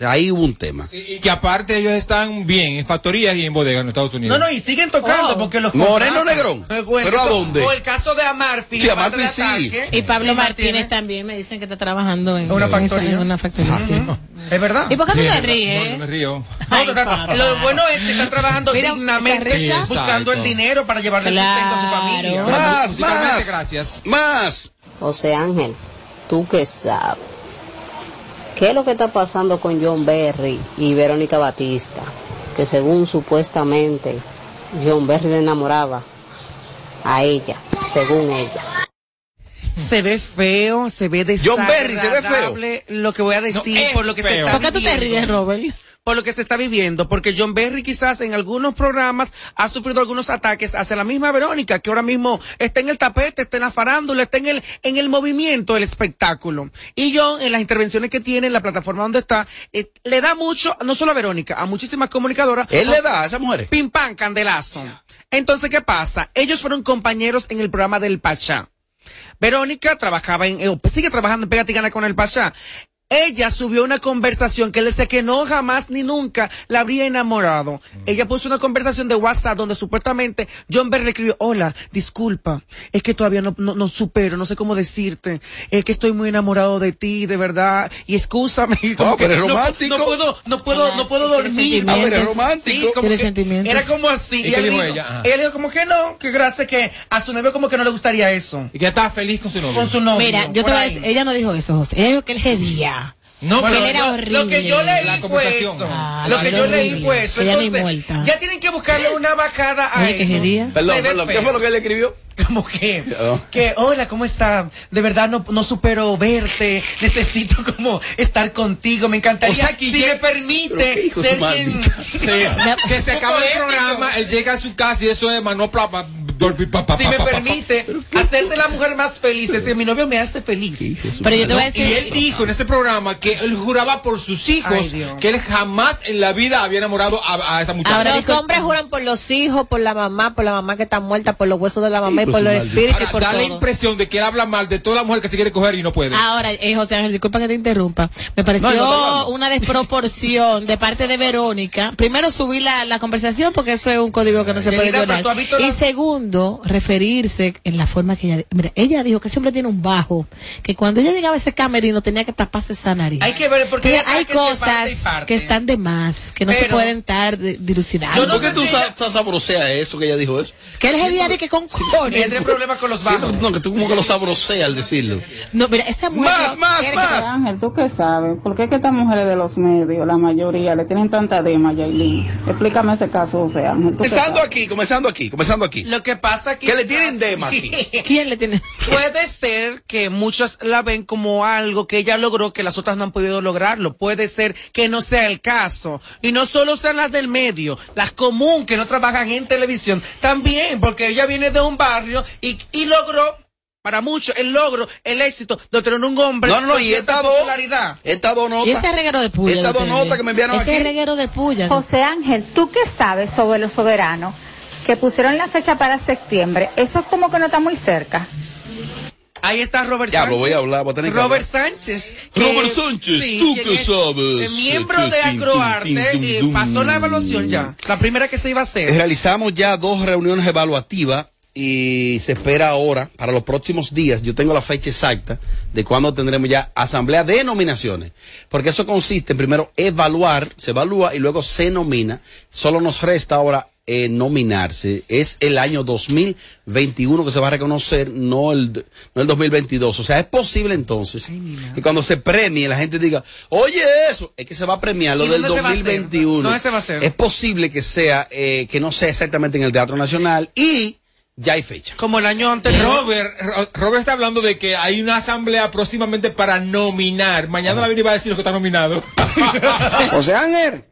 Ahí hubo un tema. Y que aparte ellos están bien en factorías y en bodegas en Estados Unidos. No, no, y siguen tocando porque los Moreno. Negrón. Bueno, ¿Pero a dónde? O el caso de Amarfi. Sí, de sí. Ataque. Y Pablo Sí, Martínez también me dicen que está trabajando en una factoría. En una factoría, sí. Es verdad. ¿Y por qué tú te no, ríes? No, no me río. No, lo bueno es que están trabajando Mira, dignamente, buscando el dinero para llevarle el sustento a su familia. Más, más. gracias. Más. José Ángel, tú que sabes. ¿Qué es lo que está pasando con John Berry y Verónica Batista? Que según supuestamente John Berry le enamoraba a ella, según ella. Se ve feo, se ve John Berry, se ve feo. desagradable Lo que voy a decir No, por lo que se feo. está ¿Por qué tú te ríes, Robert? Por lo que se está viviendo, porque John Berry quizás en algunos programas ha sufrido algunos ataques hacia la misma Verónica, que ahora mismo está en el tapete, está en la farándula, está en el, en el movimiento del espectáculo. Y John, en las intervenciones que tiene en la plataforma donde está, eh, le da mucho, no solo a Verónica, a muchísimas comunicadoras. Él le da a esas mujeres. Pim pam, candelazo. Entonces, ¿qué pasa? Ellos fueron compañeros en el programa del Pachá. Verónica trabajaba en, eh, sigue trabajando en con el Pachá. Ella subió una conversación que él decía que no jamás ni nunca la habría enamorado. Ella puso una conversación de WhatsApp donde supuestamente John Berry le escribió, hola, disculpa, es que todavía no, no, no supero, no sé cómo decirte, es que estoy muy enamorado de ti, de verdad, y excúsame. Oh, pero que es no- romántico. No, puedo, no puedo, no puedo dormir. Ah, pero es romántico. Sí, sentimientos. Era como así. ¿Y qué ella dijo dijo- ella? Dijo como que no, que gracias que a su novio como que no le gustaría eso. Y que está feliz con su novio. Con su novio. Mira, yo te voy a decir, ella no dijo eso, José. Ella dijo que él gedía. No, pero él era Lo- horrible. Lo que yo leí La fue eso. Ah, lo que yo leí fue eso. Entonces, ya tienen que buscarle una bajada a eso. Perdón, perdón. ¿Qué fue lo que él escribió? Como que, Oh. que, hola, ¿cómo está? De verdad no, no supero verte, necesito como estar contigo, me encantaría. O sea, que si ya- me permite ser quien... Sí. que se acaba el programa, él llega a su casa y eso es manopla, pa- dormir, pa- pa- Si me pa- pa- permite hacerse la mujer más feliz, decir, mi novio me hace feliz. Pero yo te voy a Y decir. él dijo en ese programa que él juraba por sus hijos Ay, que él jamás en la vida había enamorado a, a esa muchacha. Ahora Los hombres juran por los hijos, por la mamá, por la mamá que está muerta, por los huesos de la mamá por los espíritus y por da la impresión de que él habla mal de toda la mujer que se quiere coger y no puede. Ahora, eh, José Ángel, disculpa que te interrumpa. Me pareció No, no, no, no. una desproporción de parte de Verónica. Primero, subir la, la conversación porque eso es un código que no se puede violar. tú Y segundo, referirse en la forma que ella... Mira, ella dijo que ese hombre tiene un bajo, que cuando ella llegaba a ese camerino tenía que taparse esa nariz. Hay que ver, porque Que hay parte cosas parte. que están de más, que no se pueden estar dilucidando. Yo no ¿Por qué sé tú si sa- ella- sa- sabroseas eso que ella dijo eso? Que él es de que con Sí. Porque tiene problemas con los Sí, bajos. no, que tú como que lo sabroseas al decirlo. No, mira, esa mujer. Más, más, más. Ángel, ¿tú qué sabes? ¿Por qué que estas mujeres de los medios, la mayoría, le tienen tanta dema a Yailin? Explícame ese caso, José Ángel. ¿tú qué Comenzando aquí, comenzando aquí, comenzando aquí. Lo que pasa que Que le tienen dema aquí. ¿Quién le tiene? Puede ser que muchos la ven como algo que ella logró que las otras no han podido lograrlo. Puede ser que no sea el caso. Y no solo sean las del medio, las común que no trabajan en televisión, también, porque ella viene de un barrio y, y logró, para muchos, el logro, el éxito de tener un hombre No, no, no, y estas dos, popularidad. estas dos notas. Y ese reguero de puya. Estas que dos notas que me enviaron ese aquí. reguero de puya. José Ángel, ¿tú qué sabes sobre los soberanos que pusieron la fecha para septiembre? Eso es como que no está muy cerca. Ahí está Robert Ya, Sánchez. lo voy a hablar, voy a tener que Robert hablar. Sánchez. Robert Sánchez, ¿tú quien qué es, sabes? miembro Que de Acroarte eh, pasó la evaluación ya. La primera que se iba a hacer. Realizamos ya dos reuniones evaluativas y se espera ahora, para los próximos días, yo tengo la fecha exacta de cuándo tendremos ya asamblea de nominaciones. Porque eso consiste en primero evaluar, se evalúa y luego se nomina. Solo nos resta ahora eh, nominarse. Es el año 2021 que se va a reconocer, no el, no el 2022. O sea, es posible entonces que cuando se premie la gente diga, oye eso, es que se va a premiar lo ¿Y del dónde se va a hacer? 2021. ¿Dónde se va a hacer? Es posible que sea, eh, que no sea exactamente en el Teatro Nacional y ya hay fecha. Como el año anterior. Robert, Ro- Robert está hablando de que hay una asamblea próximamente para nominar. Mañana la viene y va a decir lo que está nominado. José Ángel,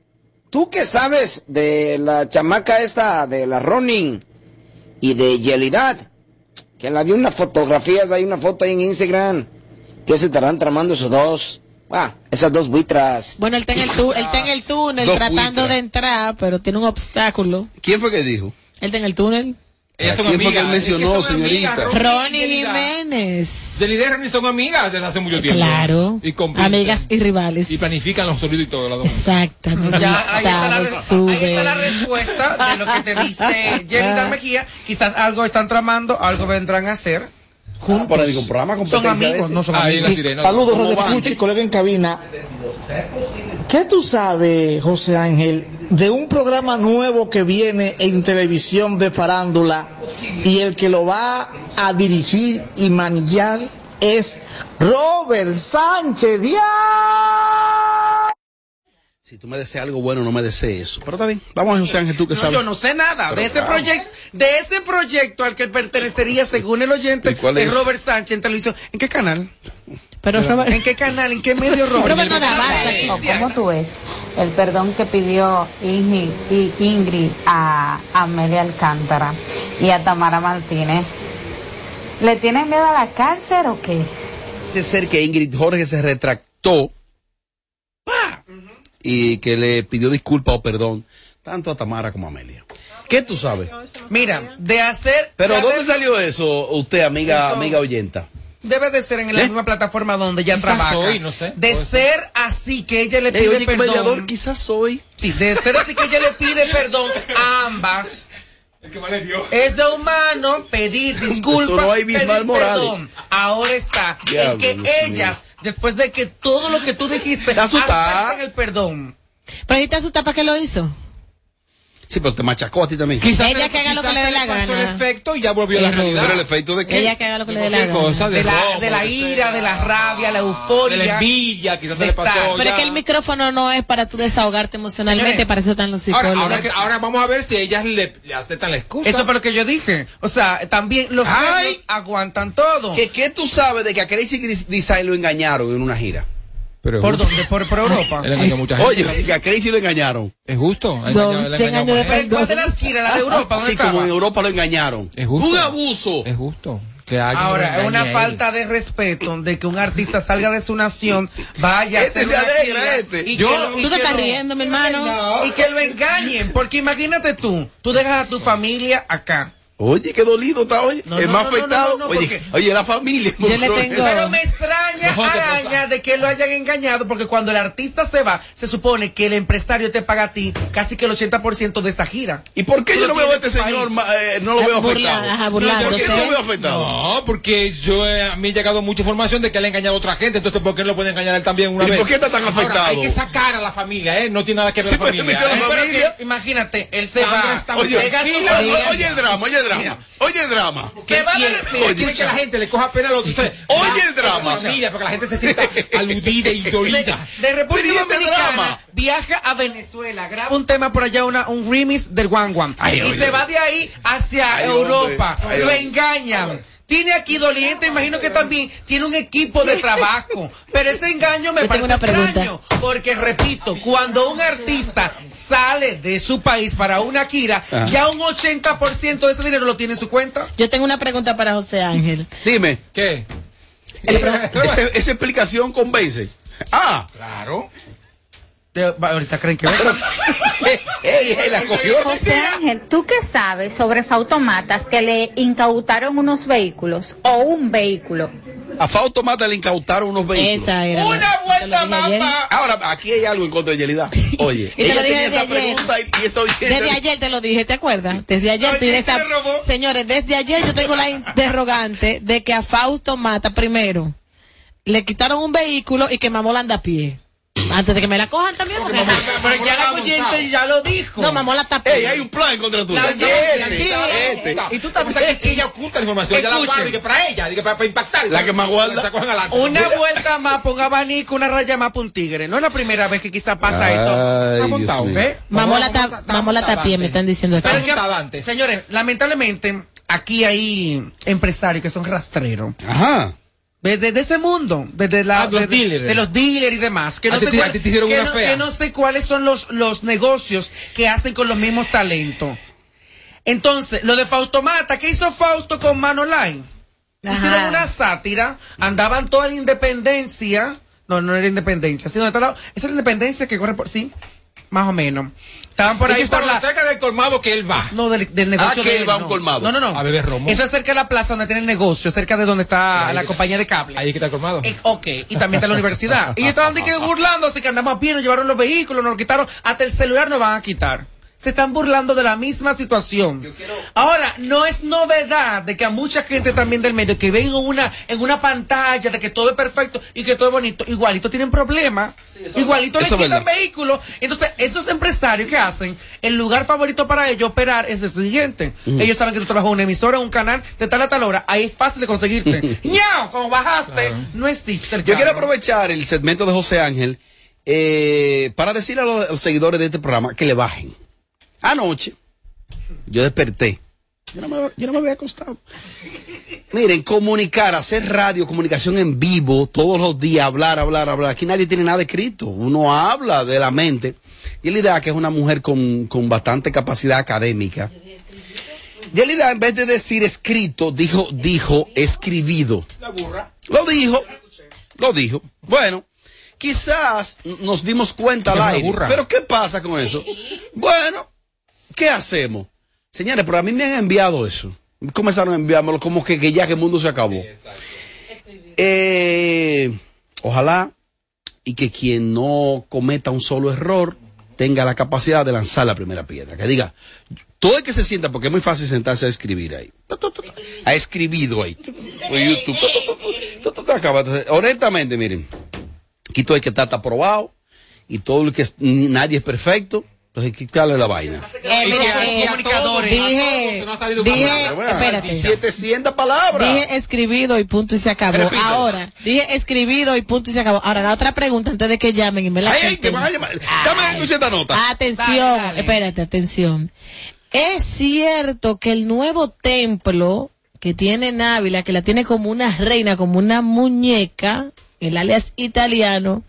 ¿tú qué sabes de la chamaca esta, de la Ronin y de Yelidad? Que la vi unas fotografías, hay una foto ahí en Instagram. que se estarán tramando esos dos? Ah, esas dos buitras. Bueno, él está en el, tú- él está en el túnel Dos tratando de entrar, pero tiene un obstáculo. ¿Quién fue que dijo? Él está en el túnel. Ellas son ¿Quién fue que amigas. él mencionó, Es que son señorita? amigas, Ronnie Ronnie. Jiménez. Yelida y Ronnie son amigas desde hace mucho tiempo. Claro. Y. Amigas y rivales. Y planifican los sonidos y todo. Las dos. Exactamente. Ya, ahí está, la, ahí está la respuesta de lo que te dice Yerida Mejía. Quizás algo están tramando, algo vendrán a hacer. Juntos. Por ahí, un programa Son amigos, este. no son Ahí amigos. sirena. Saludos, ¿Cómo José? Puchi, colega en cabina. ¿Qué tú sabes, José Ángel, de un programa nuevo que viene en televisión de farándula y el que lo va a dirigir y manillar es Robert Sánchez Díaz? Si tú me deseas algo bueno, no me desees eso. Pero está bien. Vamos a José Ángel, tú que No, sabes. yo no sé nada Pero de ese claro. proyecto, de ese proyecto al que pertenecería, según el oyente, ¿Y cuál de es? Robert Sánchez en televisión. ¿En qué canal? Pero Robert, ¿En qué canal? ¿En qué medio Robert? Robert no da basta. ¿O ¿Cómo tú ves el perdón que pidió Ingrid, y Ingrid a Amelia Alcántara y a Tamara Martínez? ¿Le tienen miedo a la cárcel o qué? Parece ser que Ingrid Jorge se retractó ¡Pah! y que le pidió disculpas o perdón tanto a Tamara como a Amelia. ¿Qué tú sabes? Mira, de hacer. Pero de ¿dónde salió eso, usted, amiga, Eso- amiga oyenta? Debe de ser en la ¿Eh? misma plataforma donde ella Quizás trabaja. hoy, no sé. De ser así que ella le Ey, pide oye, que perdón. mediador, quizás soy. Sí, de ser así que ella le pide perdón a ambas. El que más le dio. Es de humano pedir disculpas, no hay pedir perdón. Ahora está Diablo, en que Dios mío. ellas, después de que todo lo que tú dijiste, acepten el perdón. Pero ahí está su tapa que lo hizo. Sí, pero te machacó a ti también. Quizás Ella se- que haga lo que le dé la pasó gana. el efecto y ya volvió a la realidad. ¿Pero el efecto de qué? Ella que haga lo que le dé la gana. De la, de ira, de la rabia, la euforia. De la envidia, quizás se le pasó. estar. Pero es que el micrófono no es para tú desahogarte emocionalmente, para eso están los Ahora, psicólogos. ahora, que- ahora vamos a ver si ellas le, le aceptan la excusa. Eso fue lo que yo dije. O sea, también los aguantan todo. ¿Qué, qué tú sabes de que a Crazy Design lo engañaron en una gira? Pero ¿Por justo. dónde? ¿Por, por Europa? Él engañó a mucha gente. Oye, que a Crazy lo engañaron. es justo. 100 engañado años más de. ¿Cuál de las giras? ¿La de Europa? ¿Dónde Así como en Europa lo engañaron. Es justo. Un abuso. Es justo. Ahora, es una a falta de respeto de que un artista salga de su nación, vaya a Este hacer se una este. y Yo- que Tú te estás riendo, mi hermano. Y que lo engañen, porque imagínate tú, tú dejas a tu familia acá. Oye, qué dolido está hoy. No, es no, más no, afectado. no, no, oye, oye, la familia. Yo le tengo- Pero me extraña araña, de que lo hayan engañado, porque cuando el artista se va, se supone que el empresario te paga a ti casi que el 80% de esa gira. ¿Y por qué yo no veo a este señor, eh, no lo veo Burla- afectado? ¿Por qué no lo veo afectado? No, porque yo eh, a mí he llegado mucha información de que le ha engañado a otra gente, entonces ¿por qué no lo puede engañar a él también una ¿Y vez? por qué está tan Ahora, afectado? hay que sacar a la familia, ¿eh? No tiene nada que ver Sí, con la familia. ¿eh? Pero familia. que, imagínate, él se va. oye el drama, oye el drama, Mira. oye el drama. Se va a Quiere- que la gente le coja pena a lo que usted. Oye el drama. Familia, porque la gente se sienta aludida y de, dolida. de República Pero ¿y este Dominicana drama? viaja a Venezuela, graba un tema por allá, una, un remix del One One. Ay, y oye. se va de ahí hacia Ay, Europa. Lo engañan. Tiene aquí doliente, imagino que también tiene un equipo de trabajo. Pero ese engaño me Yo parece una pregunta. extraño. Porque, repito, cuando un artista sale de su país para una gira, Ajá. ya un 80% de ese dinero lo tiene en su cuenta. Yo tengo una pregunta para José Ángel. Dime, ¿Qué? esa, esa explicación convence. Ah, Claro. Ahorita creen que... la cogió. José Ángel, ¿tú qué sabes sobre Fautomatas que le incautaron unos vehículos o un vehículo? A Fausto Mata le incautaron unos vehículos. Esa era. Una lo vuelta más. Ahora, aquí hay algo en contra de Yelida. Oye, Y ella dije tenía desde esa ayer. pregunta y, y eso Desde ayer te lo dije, ¿te acuerdas? Desde ayer. ¿se esa- robó? Señores, desde ayer yo tengo la interrogante de que a Fausto Mata primero le quitaron un vehículo y que mamó la andapié. Antes de que me la cojan también. Porque Pero ya la oyente ya lo dijo. no, mamó la tapé. Ey, hay un plan contra tuya. La- Este, sí, este. Y tú también. que ella oculta la información, ella la guarda para ella, que para, para impactar. La que más guarda. Una vuelta más, ponga abanico, una raya más, pa' un tigre. No es la primera vez que quizá pasa eso. Ay, Está Dios montado, mío. ¿ves? Mamó la, Está- ta- está mamó la tapie, me están diciendo aquí. Pero es que, señores, lamentablemente, aquí hay empresarios que son rastreros. Ajá. Desde de ese mundo, desde la, Ah, de los de, de- dealers. de los dealers y demás, que no, sé cuál- que no- que no cuáles son los, los negocios que hacen con los mismos talentos. Entonces, lo de Fautomata, ¿qué hizo Fausto con Manolay? Ajá. Hicieron una sátira, andaban toda la independencia, no, no era independencia, sino de otro lado, esa es la independencia que corre por, sí, más o menos. Estaban por ahí por la, cerca del colmado que él va. no, del, del negocio Ah, que de él va a un colmado. No, no, no. A beber romo. Eso es cerca de la plaza donde tiene el negocio, cerca de donde está la compañía de cable. Ahí que está el colmado. Eh, ok, y también está la universidad. Y estaban de que burlando, así que andamos a pie, nos llevaron los vehículos, nos lo quitaron, hasta el celular nos van a quitar. Se están burlando de la misma situación. Ahora, no es novedad de que a mucha gente también del medio que ven en una, en una pantalla de que todo es perfecto y que todo es bonito, igualito tienen problemas, igualito eso le es quitan vehículos. Entonces, esos empresarios que hacen, el lugar favorito para ellos operar es el siguiente. Ellos saben que tú trabajas en una emisora, en un canal, de tal a tal hora, ahí es fácil de conseguirte. ¡Ñao! Como bajaste, no existe el Yo quiero aprovechar el segmento de José Ángel eh, para decirle a los, a los seguidores de este programa que le bajen. Anoche, yo desperté. Yo no, me, yo no me había acostado. Miren, comunicar, hacer radio, comunicación en vivo, todos los días, hablar, hablar, hablar. Aquí nadie tiene nada escrito. Uno habla de la mente. Y Elida, que es una mujer con, con bastante capacidad académica. Y Elida, en vez de decir escrito, dijo, dijo escribido. Lo dijo. Lo dijo. Bueno, quizás nos dimos cuenta al aire. burra. Pero ¿qué pasa con eso? Bueno, ¿qué hacemos? Señores, pero a mí me han enviado eso. Comenzaron a enviármelo como que, que ya que el mundo se acabó. Eh, ojalá y que quien no cometa un solo error tenga la capacidad de lanzar la primera piedra. Que diga, todo el que se sienta, porque es muy fácil sentarse a escribir ahí. Ha escribido ahí. Por YouTube. Entonces, honestamente, miren, aquí todo el que está, está aprobado y todo el que nadie es perfecto. Entonces, quitarle la vaina. Eh, Y mira, eh, todos, dije, no dije, espérate. 700 palabras. Dije escribido y punto y se acabó. Repítelo. Ahora, dije escribido y punto y se acabó. Ahora, la otra pregunta antes de que llamen y me la Ay, ay, te van a llamar. Dame esta nota. Atención, Dale, dale. espérate, atención. Es cierto que el nuevo templo que tiene Návila, que la tiene como una reina, como una muñeca, el alias italiano,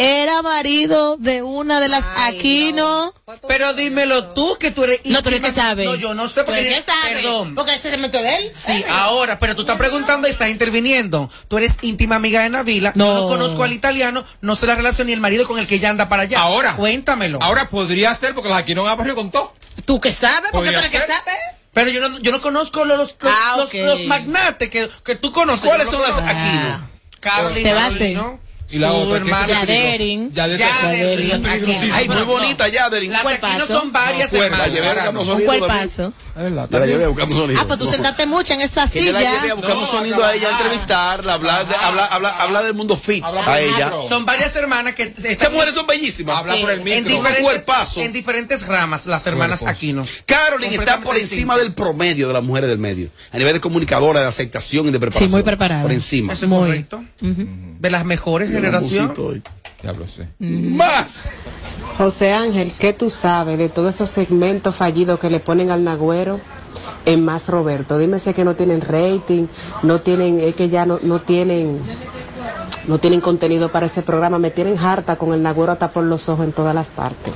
era marido de una de las Aquino. Pero dímelo tú, que tú eres... No, tú eres que íntima- sabe. No, yo no sé, porque... ¿Tú eres? Perdón. Porque ese se metió de él. Sí, ahora, pero tú estás preguntando y estás interviniendo. Tú eres íntima amiga de Navila. No. No. conozco al italiano, no sé la relación ni el marido con el que ella anda para allá. Ahora. Cuéntamelo. Ahora podría ser porque la aquí no barrio contó. ¿Tú que sabes? Porque tú eres que ser. sabes. Pero yo no, yo no conozco los, los, Ah, los- magnates que, que tú conoces. ¿Cuáles son las. Aquino? Carolina, Te va a Carolina, hacer. ¿no? Y la otra, hermana. Yaderin. Yaderin. Ay, muy bonita, Yaderin. Las ¿Cuál aquí no paso? son varias No, cuerda, La llevé hermanas. Un sonido. cuerpazo. La llevé buscando sonido. Ah, pues tú sentaste mucho en esa Que yo la llevé silla. buscando No, sonido a ella, a entrevistarla, hablar, de, hablar, hablar, hablar del mundo fit Habla a ella. macro. Son varias hermanas que Esas mujeres son bellísimas. Habla por el micro. Un cuerpazo. en diferentes ramas, las hermanas. Aquino. Carolyn está por encima del promedio de las mujeres del medio. A nivel de comunicadora, de aceptación y de preparación. muy preparada. Por encima. Eso es Muy. correcto. De las mejores generaciones. Ya lo sé. Más. José Ángel, ¿qué tú sabes de todos esos segmentos fallidos que le ponen al Nagüero en Más Roberto? Dime si es que no tienen rating, no tienen, es que ya no, no tienen, no tienen contenido para ese programa, me tienen harta con el Nagüero hasta por los ojos en todas las partes.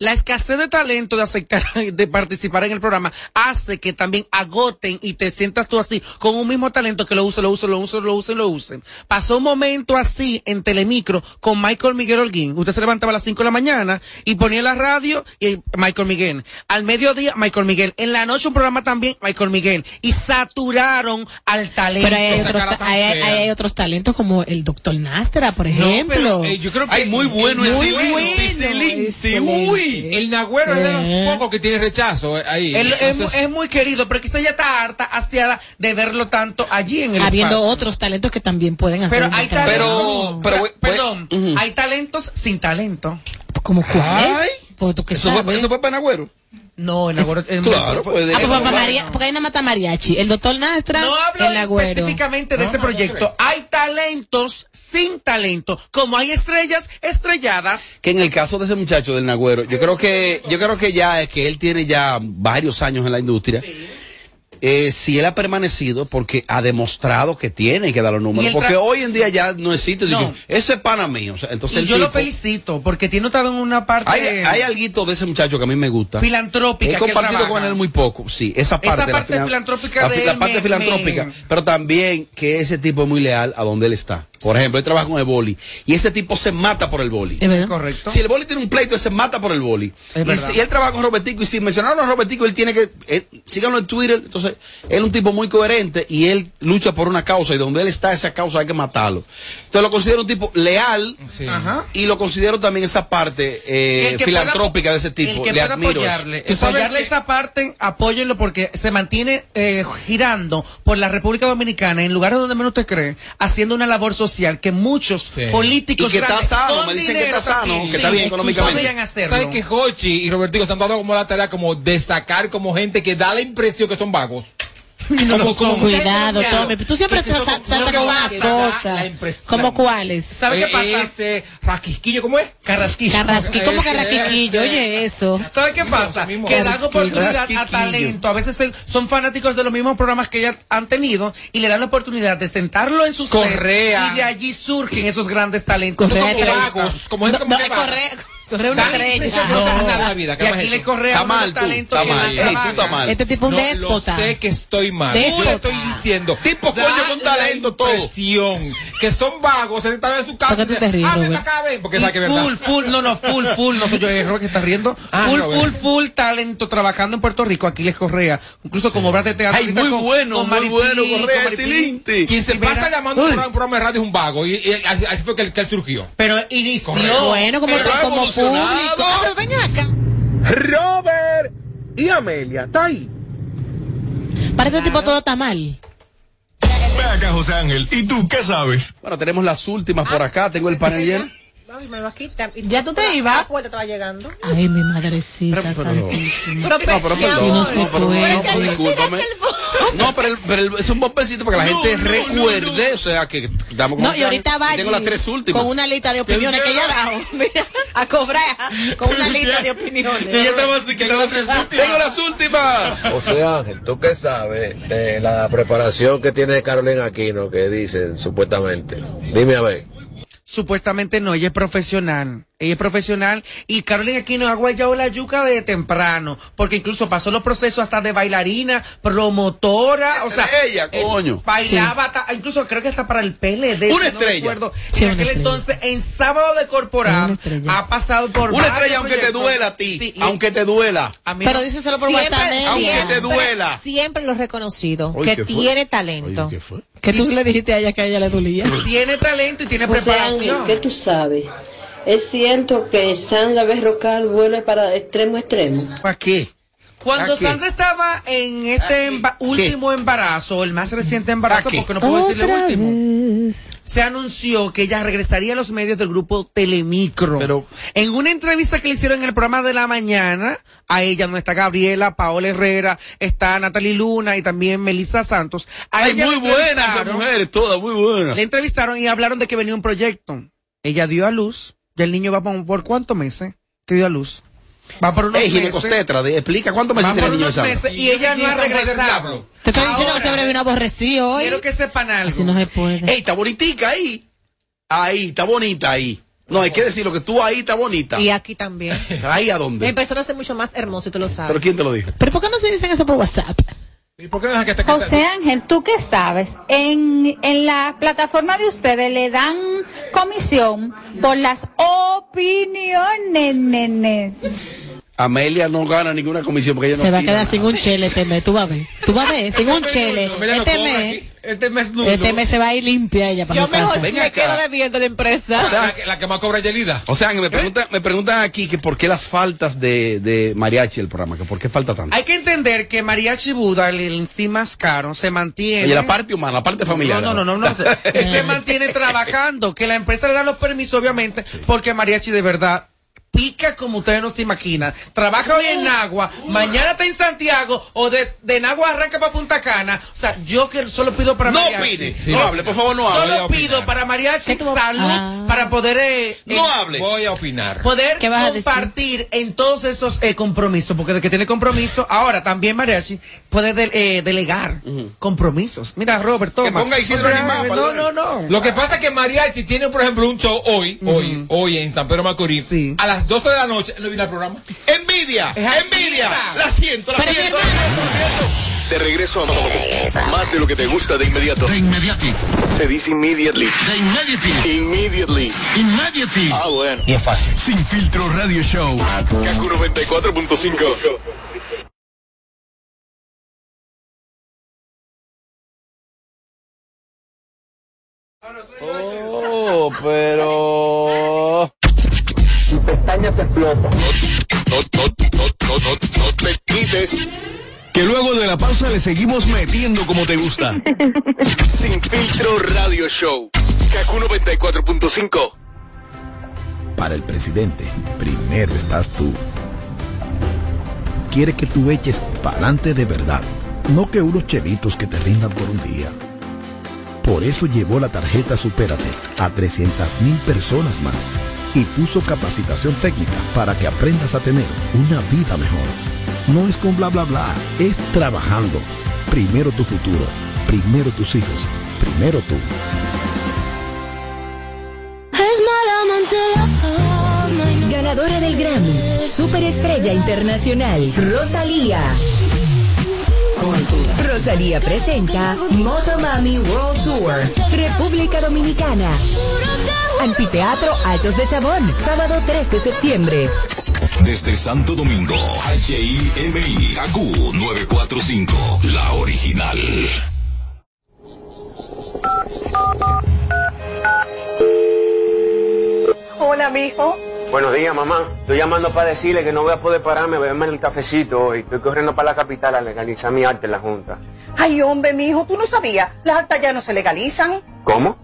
La escasez de talento de aceptar, de participar en el programa hace que también agoten y te sientas tú así con un mismo talento que lo use, lo use, lo use, lo use, lo usen. Pasó un momento así en Telemicro con Michael Miguel Holguín. Usted se levantaba a las 5 de la mañana y ponía la radio y Michael Miguel. Al mediodía, Michael Miguel. En la noche un programa también, Michael Miguel. Y saturaron al talento. Pero hay otros, hay, hay- hay otros talentos como el doctor Nastra, por No, ejemplo. pero, eh, yo creo que Ay, muy bueno Muy ese bueno, Excelente. excelente. Uy. El Nagüero es de Eh. los pocos que tiene rechazo eh, ahí. Es, Entonces, es muy querido, pero quizá ya está harta, hastiada de verlo tanto allí en el Habiendo espacio. otros talentos que también pueden hacer. Pero hay talentos. Pero- pero- perdón, hay talentos sin talento. ¿Como Ay. cuáles? Pues tú qué Eso sabes. fue, eso fue Panagüero. No, en Agüero- en- Claro, puede. Ah, pues, papá María- porque hay una mata mariachi. El doctor Nastra, No hablo el agüero. específicamente de ese proyecto. Hay talentos sin talento, como hay estrellas estrelladas. Que en el caso de ese muchacho del Nagüero, yo creo que, yo creo que ya es que él tiene ya varios años en la industria. Eh, si él ha permanecido porque ha demostrado que tiene que dar los números. Porque hoy en día ya no existe. No. Digo, ese es pana mío. O sea, entonces Y yo lo felicito, porque tiene también una parte hay, hay alguito de ese muchacho que a mí me gusta. filantrópica. He que él compartido con él muy poco, sí, esa parte. parte filan- filantrópica la, de la él parte me- filantrópica, me- pero también que ese tipo es muy leal a donde él está. Por ejemplo, él trabaja con el boli y ese tipo se mata por el boli. Es verdad. Correcto. Si el boli tiene un pleito, él se mata por el boli. Es Y, verdad. si él trabaja con Robertico y si mencionaron a Robertico, él tiene que, él- síganlo en Twitter, entonces, él es un tipo muy coherente y él lucha por una causa y donde él está, esa causa hay que matarlo. Entonces lo considero un tipo leal Sí. Ajá. y lo considero también esa parte eh, filantrópica pueda- de ese tipo. El que Le pueda admiro apoyarle, apoyarle que- esa parte, apóyenlo porque se mantiene eh, girando por la República Dominicana en lugares donde menos usted cree, haciendo una labor social que muchos Sí. políticos Y que está sano, me dicen que está sano, que está bien económicamente. ¿Sabes que Hochi y Robertico se han dado como la tarea como de sacar como gente que da la impresión que son vagos? Como, como mucha Cuidado, Tommy. Tú siempre que te son- sa- no, saltas que con unas cosas. ¿Como cuáles? ¿Sabe qué pasa? Ese rasquisquillo, ¿cómo es? Carrasquillo. Carrasqui, ¿cómo carrasquillo? Oye, eso. ¿Sabe qué pasa? mismo. Que dan oportunidad a talento. A veces son fanáticos de los mismos programas que ya han tenido y le dan la oportunidad de sentarlo en su set Correa. y de allí surgen esos grandes talentos. Correa Como vagos. como No, como no. Corre, corre una no. Y ¿Qué más aquí es le Está unos mal tú, talentos está que mal. Este tipo es un No, déspota. Lo sé que estoy mal. Yo le estoy diciendo. Tipo, da coño, con talento, la todo. que son vagos, se están en su casa. ¿Por qué tú te ríes, ah, ven Robert? acá, ven. Porque sabe que verdad. full, full, no, no, full, full, no soy yo, es Robert que está riendo. Ah, full, full, full talento trabajando en Puerto Rico, Aquiles Correa, incluso con obras de teatro. Ay, muy con- bueno, con muy bueno, con Correa, excelente. Quien se pasa llamando a un programa- de radio es un vago. Y, y así, así fue que él, que él surgió. Pero inició. Bueno, como, Público. Ah, pero ven acá. Robert y Amelia, está ahí. Para este tipo todo está mal. Ven acá, José Ángel. ¿Y tú qué sabes? Bueno, tenemos las últimas por acá. Tengo el panel lleno. Ay, me lo quitan. ¿Ya tú te ibas? La puerta estaba llegando. Ay, mi madrecita Pero- santísima. Pero, No, pero mi perdón, Sí, no amor, se no, pero, puede. no, pero discúlpame. No, pero, el- pero el- es un bombercito para que la gente recuerde, o sea, que estamos con No, y ahorita va Tengo las tres últimas. con una lista de opiniones que ella ha dado. Mira, a cobrar con una lista de opiniones. así que las tres Tengo las últimas. José Ángel, ¿tú qué sabes de la preparación que tiene Carolina Aquino que dicen supuestamente? Dime a ver. Supuestamente no, ella es profesional. Ella es profesional y Carolina Aquino ha guayado la yuca de temprano, porque incluso pasó los procesos hasta de bailarina, promotora, o sea, Ella, es- coño. bailaba, ta- incluso creo que hasta para el PLD. Una estrella. recuerdo. Sí, en una aquel estrella. entonces, en sábado de corporal, ha pasado por Una estrella aunque te duela a ti, Sí, aunque te duela. a mí Pero no- díselo por Siempre, WhatsApp. Aunque Media. te duela. Siempre lo he reconocido, Oye, que tiene talento. Oye, ¿qué fue? Que tú le dijiste a ella que a ella le dolía. Tiene talento y tiene José preparación. Ángel, ¿qué tú sabes? ¿Es cierto que Sandra Berrocal vuelve para extremo a extremo? ¿Para qué? Cuando. Sandra estaba en este emba- último embarazo, el más reciente embarazo, porque no puedo decirle último, se anunció que ella regresaría a los medios del grupo Telemicro. Pero en una entrevista que le hicieron en el programa de la mañana, a ella donde está Gabriela, Paola Herrera, está Natalie Luna y también Melissa Santos. A Ay, ella muy buenas esas entrevistaron. mujeres, todas muy buenas. Le entrevistaron y hablaron de que venía un proyecto. Ella dio a luz, y el niño va por, por cuántos meses que dio a luz. Va por unos Ey, meses. ginecostetra, de- explica cuántos meses Va tiene por el niño meses y ella no ha regresado. Te estoy diciendo que se vino aborrecido hoy. Quiero que sepan algo. Así no se puede. Ey, está bonitica ahí. Ahí, está bonita ahí. No, hay que decirlo que tú ahí está bonita. Y aquí también. ¿Ahí a dónde? En persona es mucho más hermoso y tú lo sabes. ¿Pero quién te lo dijo? ¿Pero por qué no se dicen eso por WhatsApp? ¿Y por qué dejan que te José Ángel, ¿tú qué sabes? En, en la plataforma de ustedes le dan comisión por las opiniones. Amelia no gana ninguna comisión porque ella no Se va a quedar sin un chele este mes, tú vas a ver. Tú vas a ver, sin un chele. No Este mes. Este mes nulo. este mes se va a ir limpia ella para Yo mejor me acá. quedo debiendo la empresa. O sea, la, que, la que más cobra Yelida. O sea, que me preguntan, me preguntan aquí que por qué las faltas de, de mariachi el programa, que por qué falta tanto. Hay que entender que Mariachi Buda, el, el sí más caro, se mantiene. Oye, la parte humana, la parte familiar. No, no, no, no, no. Él se mantiene trabajando, que la empresa le da los permisos, obviamente, porque Mariachi de verdad pica como ustedes no se imaginan. Trabaja hoy en Nagua, mañana está en Santiago, o de, de Nagua arranca para Punta Cana. O sea, yo que solo pido para No Mariachi. opine, no hable, por favor, no hable. Solo pido para Mariachi salud, para poder... eh, No eh, hable. Voy a opinar. poder compartir en todos esos eh, compromisos, porque de que tiene compromiso, ahora también mariachi puede de- eh, delegar compromisos. Mira, Robert, toma. Que ponga Isidro O sea, no, no, no. Lo que pasa es que Mariachi tiene, por ejemplo, un show hoy, hoy, hoy en San Pedro Macorís. A las 12 de la noche no viene al programa. Envidia, envidia. La siento, la siento, la siento, la siento. De regreso a más de lo que te gusta de inmediato. De inmediati. Se dice immediately. De immediately. Immediately. Immediately. Ah, bueno. Y es fácil. Sin filtro radio show. Kaku 94.5. Oh, pero. Si pestaña te explota. No, no, no, no, no, no, no te quites. Que luego de la pausa le seguimos metiendo como te gusta. Sin filtro radio show. Kaku 94.5. Para el presidente, primero estás tú. Quiere que tú eches pa'lante de verdad, no que unos chelitos que te rindan por un día. Por eso llevó la tarjeta Supérate a 300 mil personas más y puso capacitación técnica para que aprendas a tener una vida mejor. No es con bla bla bla, es trabajando. Primero tu futuro, primero tus hijos, primero tú. Ganadora del Grammy, Superestrella Internacional, Rosalía. Rosalía presenta Motomami World Tour, República Dominicana. Anfiteatro Altos de Chabón, sábado 3 de septiembre. Desde Santo Domingo, HIMI, AQ 945, la original. Hola, mijo. Buenos días, mamá. Estoy llamando para decirle que no voy a poder pararme a beberme el cafecito hoy. Estoy corriendo para la capital a legalizar mi arte en la Junta. Ay, hombre, mijo, tú no sabías. Las actas ya no se legalizan. ¿Cómo?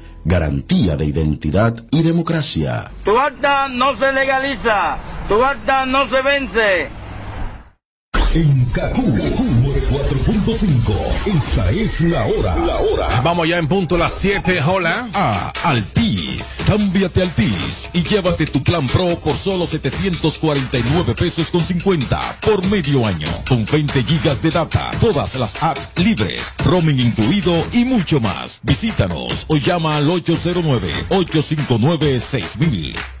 Garantía de identidad y democracia. Tu acta no se legaliza, tu acta no se vence. En Kaku, 4.5. Esta es la hora. La hora. Vamos ya en punto las 7, hola. A Altis. Cámbiate Altis y llévate tu plan Pro por solo 749 pesos con 50 por medio año. Con 20 gigas de data, todas las apps libres, roaming incluido y mucho más. Visítanos o llama al 809-859-6000.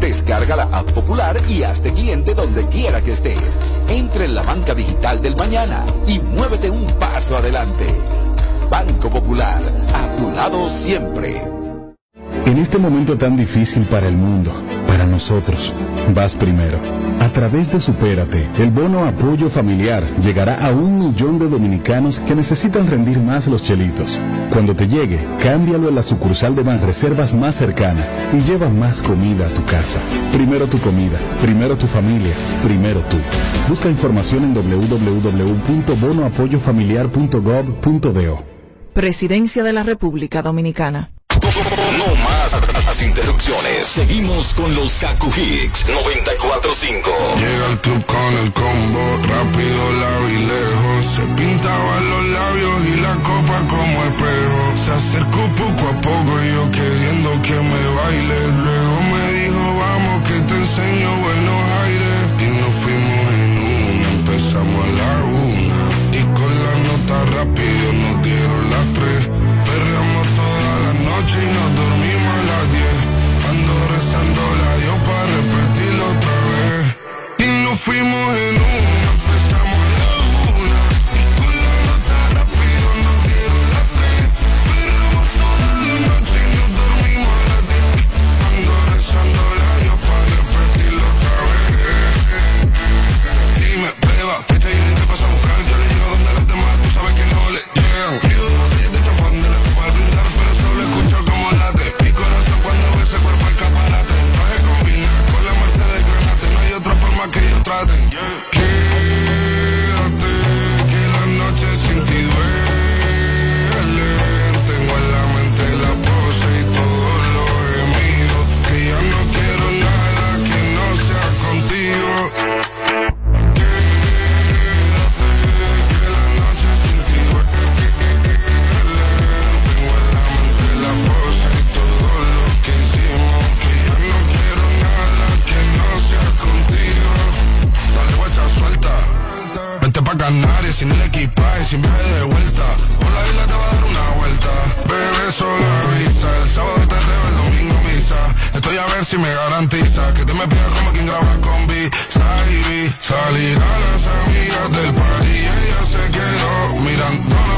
Descarga la app popular y hazte cliente donde quiera que estés. Entra en la banca digital del mañana y muévete un paso adelante. Banco Popular, a tu lado siempre. En este momento tan difícil para el mundo, nosotros, vas primero. A través de Supérate, el bono apoyo familiar llegará a un millón de dominicanos que necesitan rendir más los chelitos. Cuando te llegue, cámbialo en la sucursal de Banreservas más cercana y lleva más comida a tu casa. Primero tu comida, primero tu familia, primero tú. Busca información en www.bonoapoyofamiliar.gov.do. Presidencia de la República Dominicana. No más las interrupciones. Seguimos con los Kaku Hicks 945. Llega al club con el combo, rápido, largo y lejos. Se pintaban los labios y la copa como espejo. Se acercó poco a poco y yo queriendo que me baile. Luego me dijo, vamos que te enseño buenos aires. Y nos fuimos en una, empezamos a la sin viaje de vuelta. Por la isla te va a dar una vuelta. Bebé, solo avisa. El sábado te debo, el domingo misa. Estoy a ver si me garantiza Que te me pidas como quien graba con B. Salir a las amigas del party. Ella se quedó Mirándonos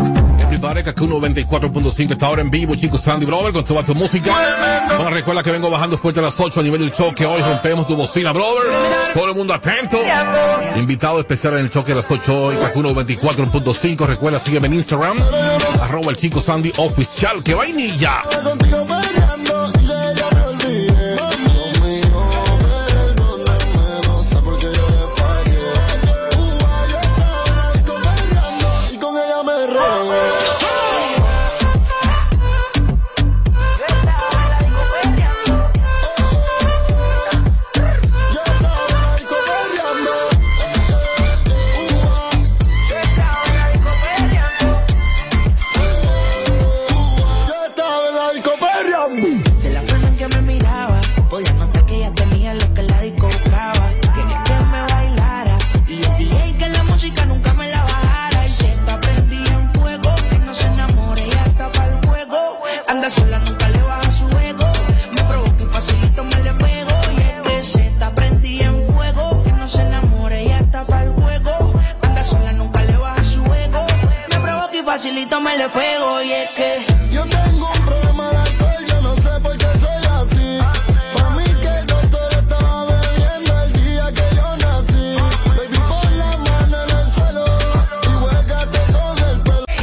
Planeta 94.5 está ahora en vivo, chicos Sandy Brother, con toda tu música. Bueno, recuerda que vengo bajando fuerte a las 8 a nivel del choque. Hoy rompemos tu bocina, brother. Todo el mundo atento. Invitado especial en el choque a las 8 hoy, 94.5. Recuerda, sígueme en Instagram, arroba el chico Sandy oficial. ¡Que vainilla!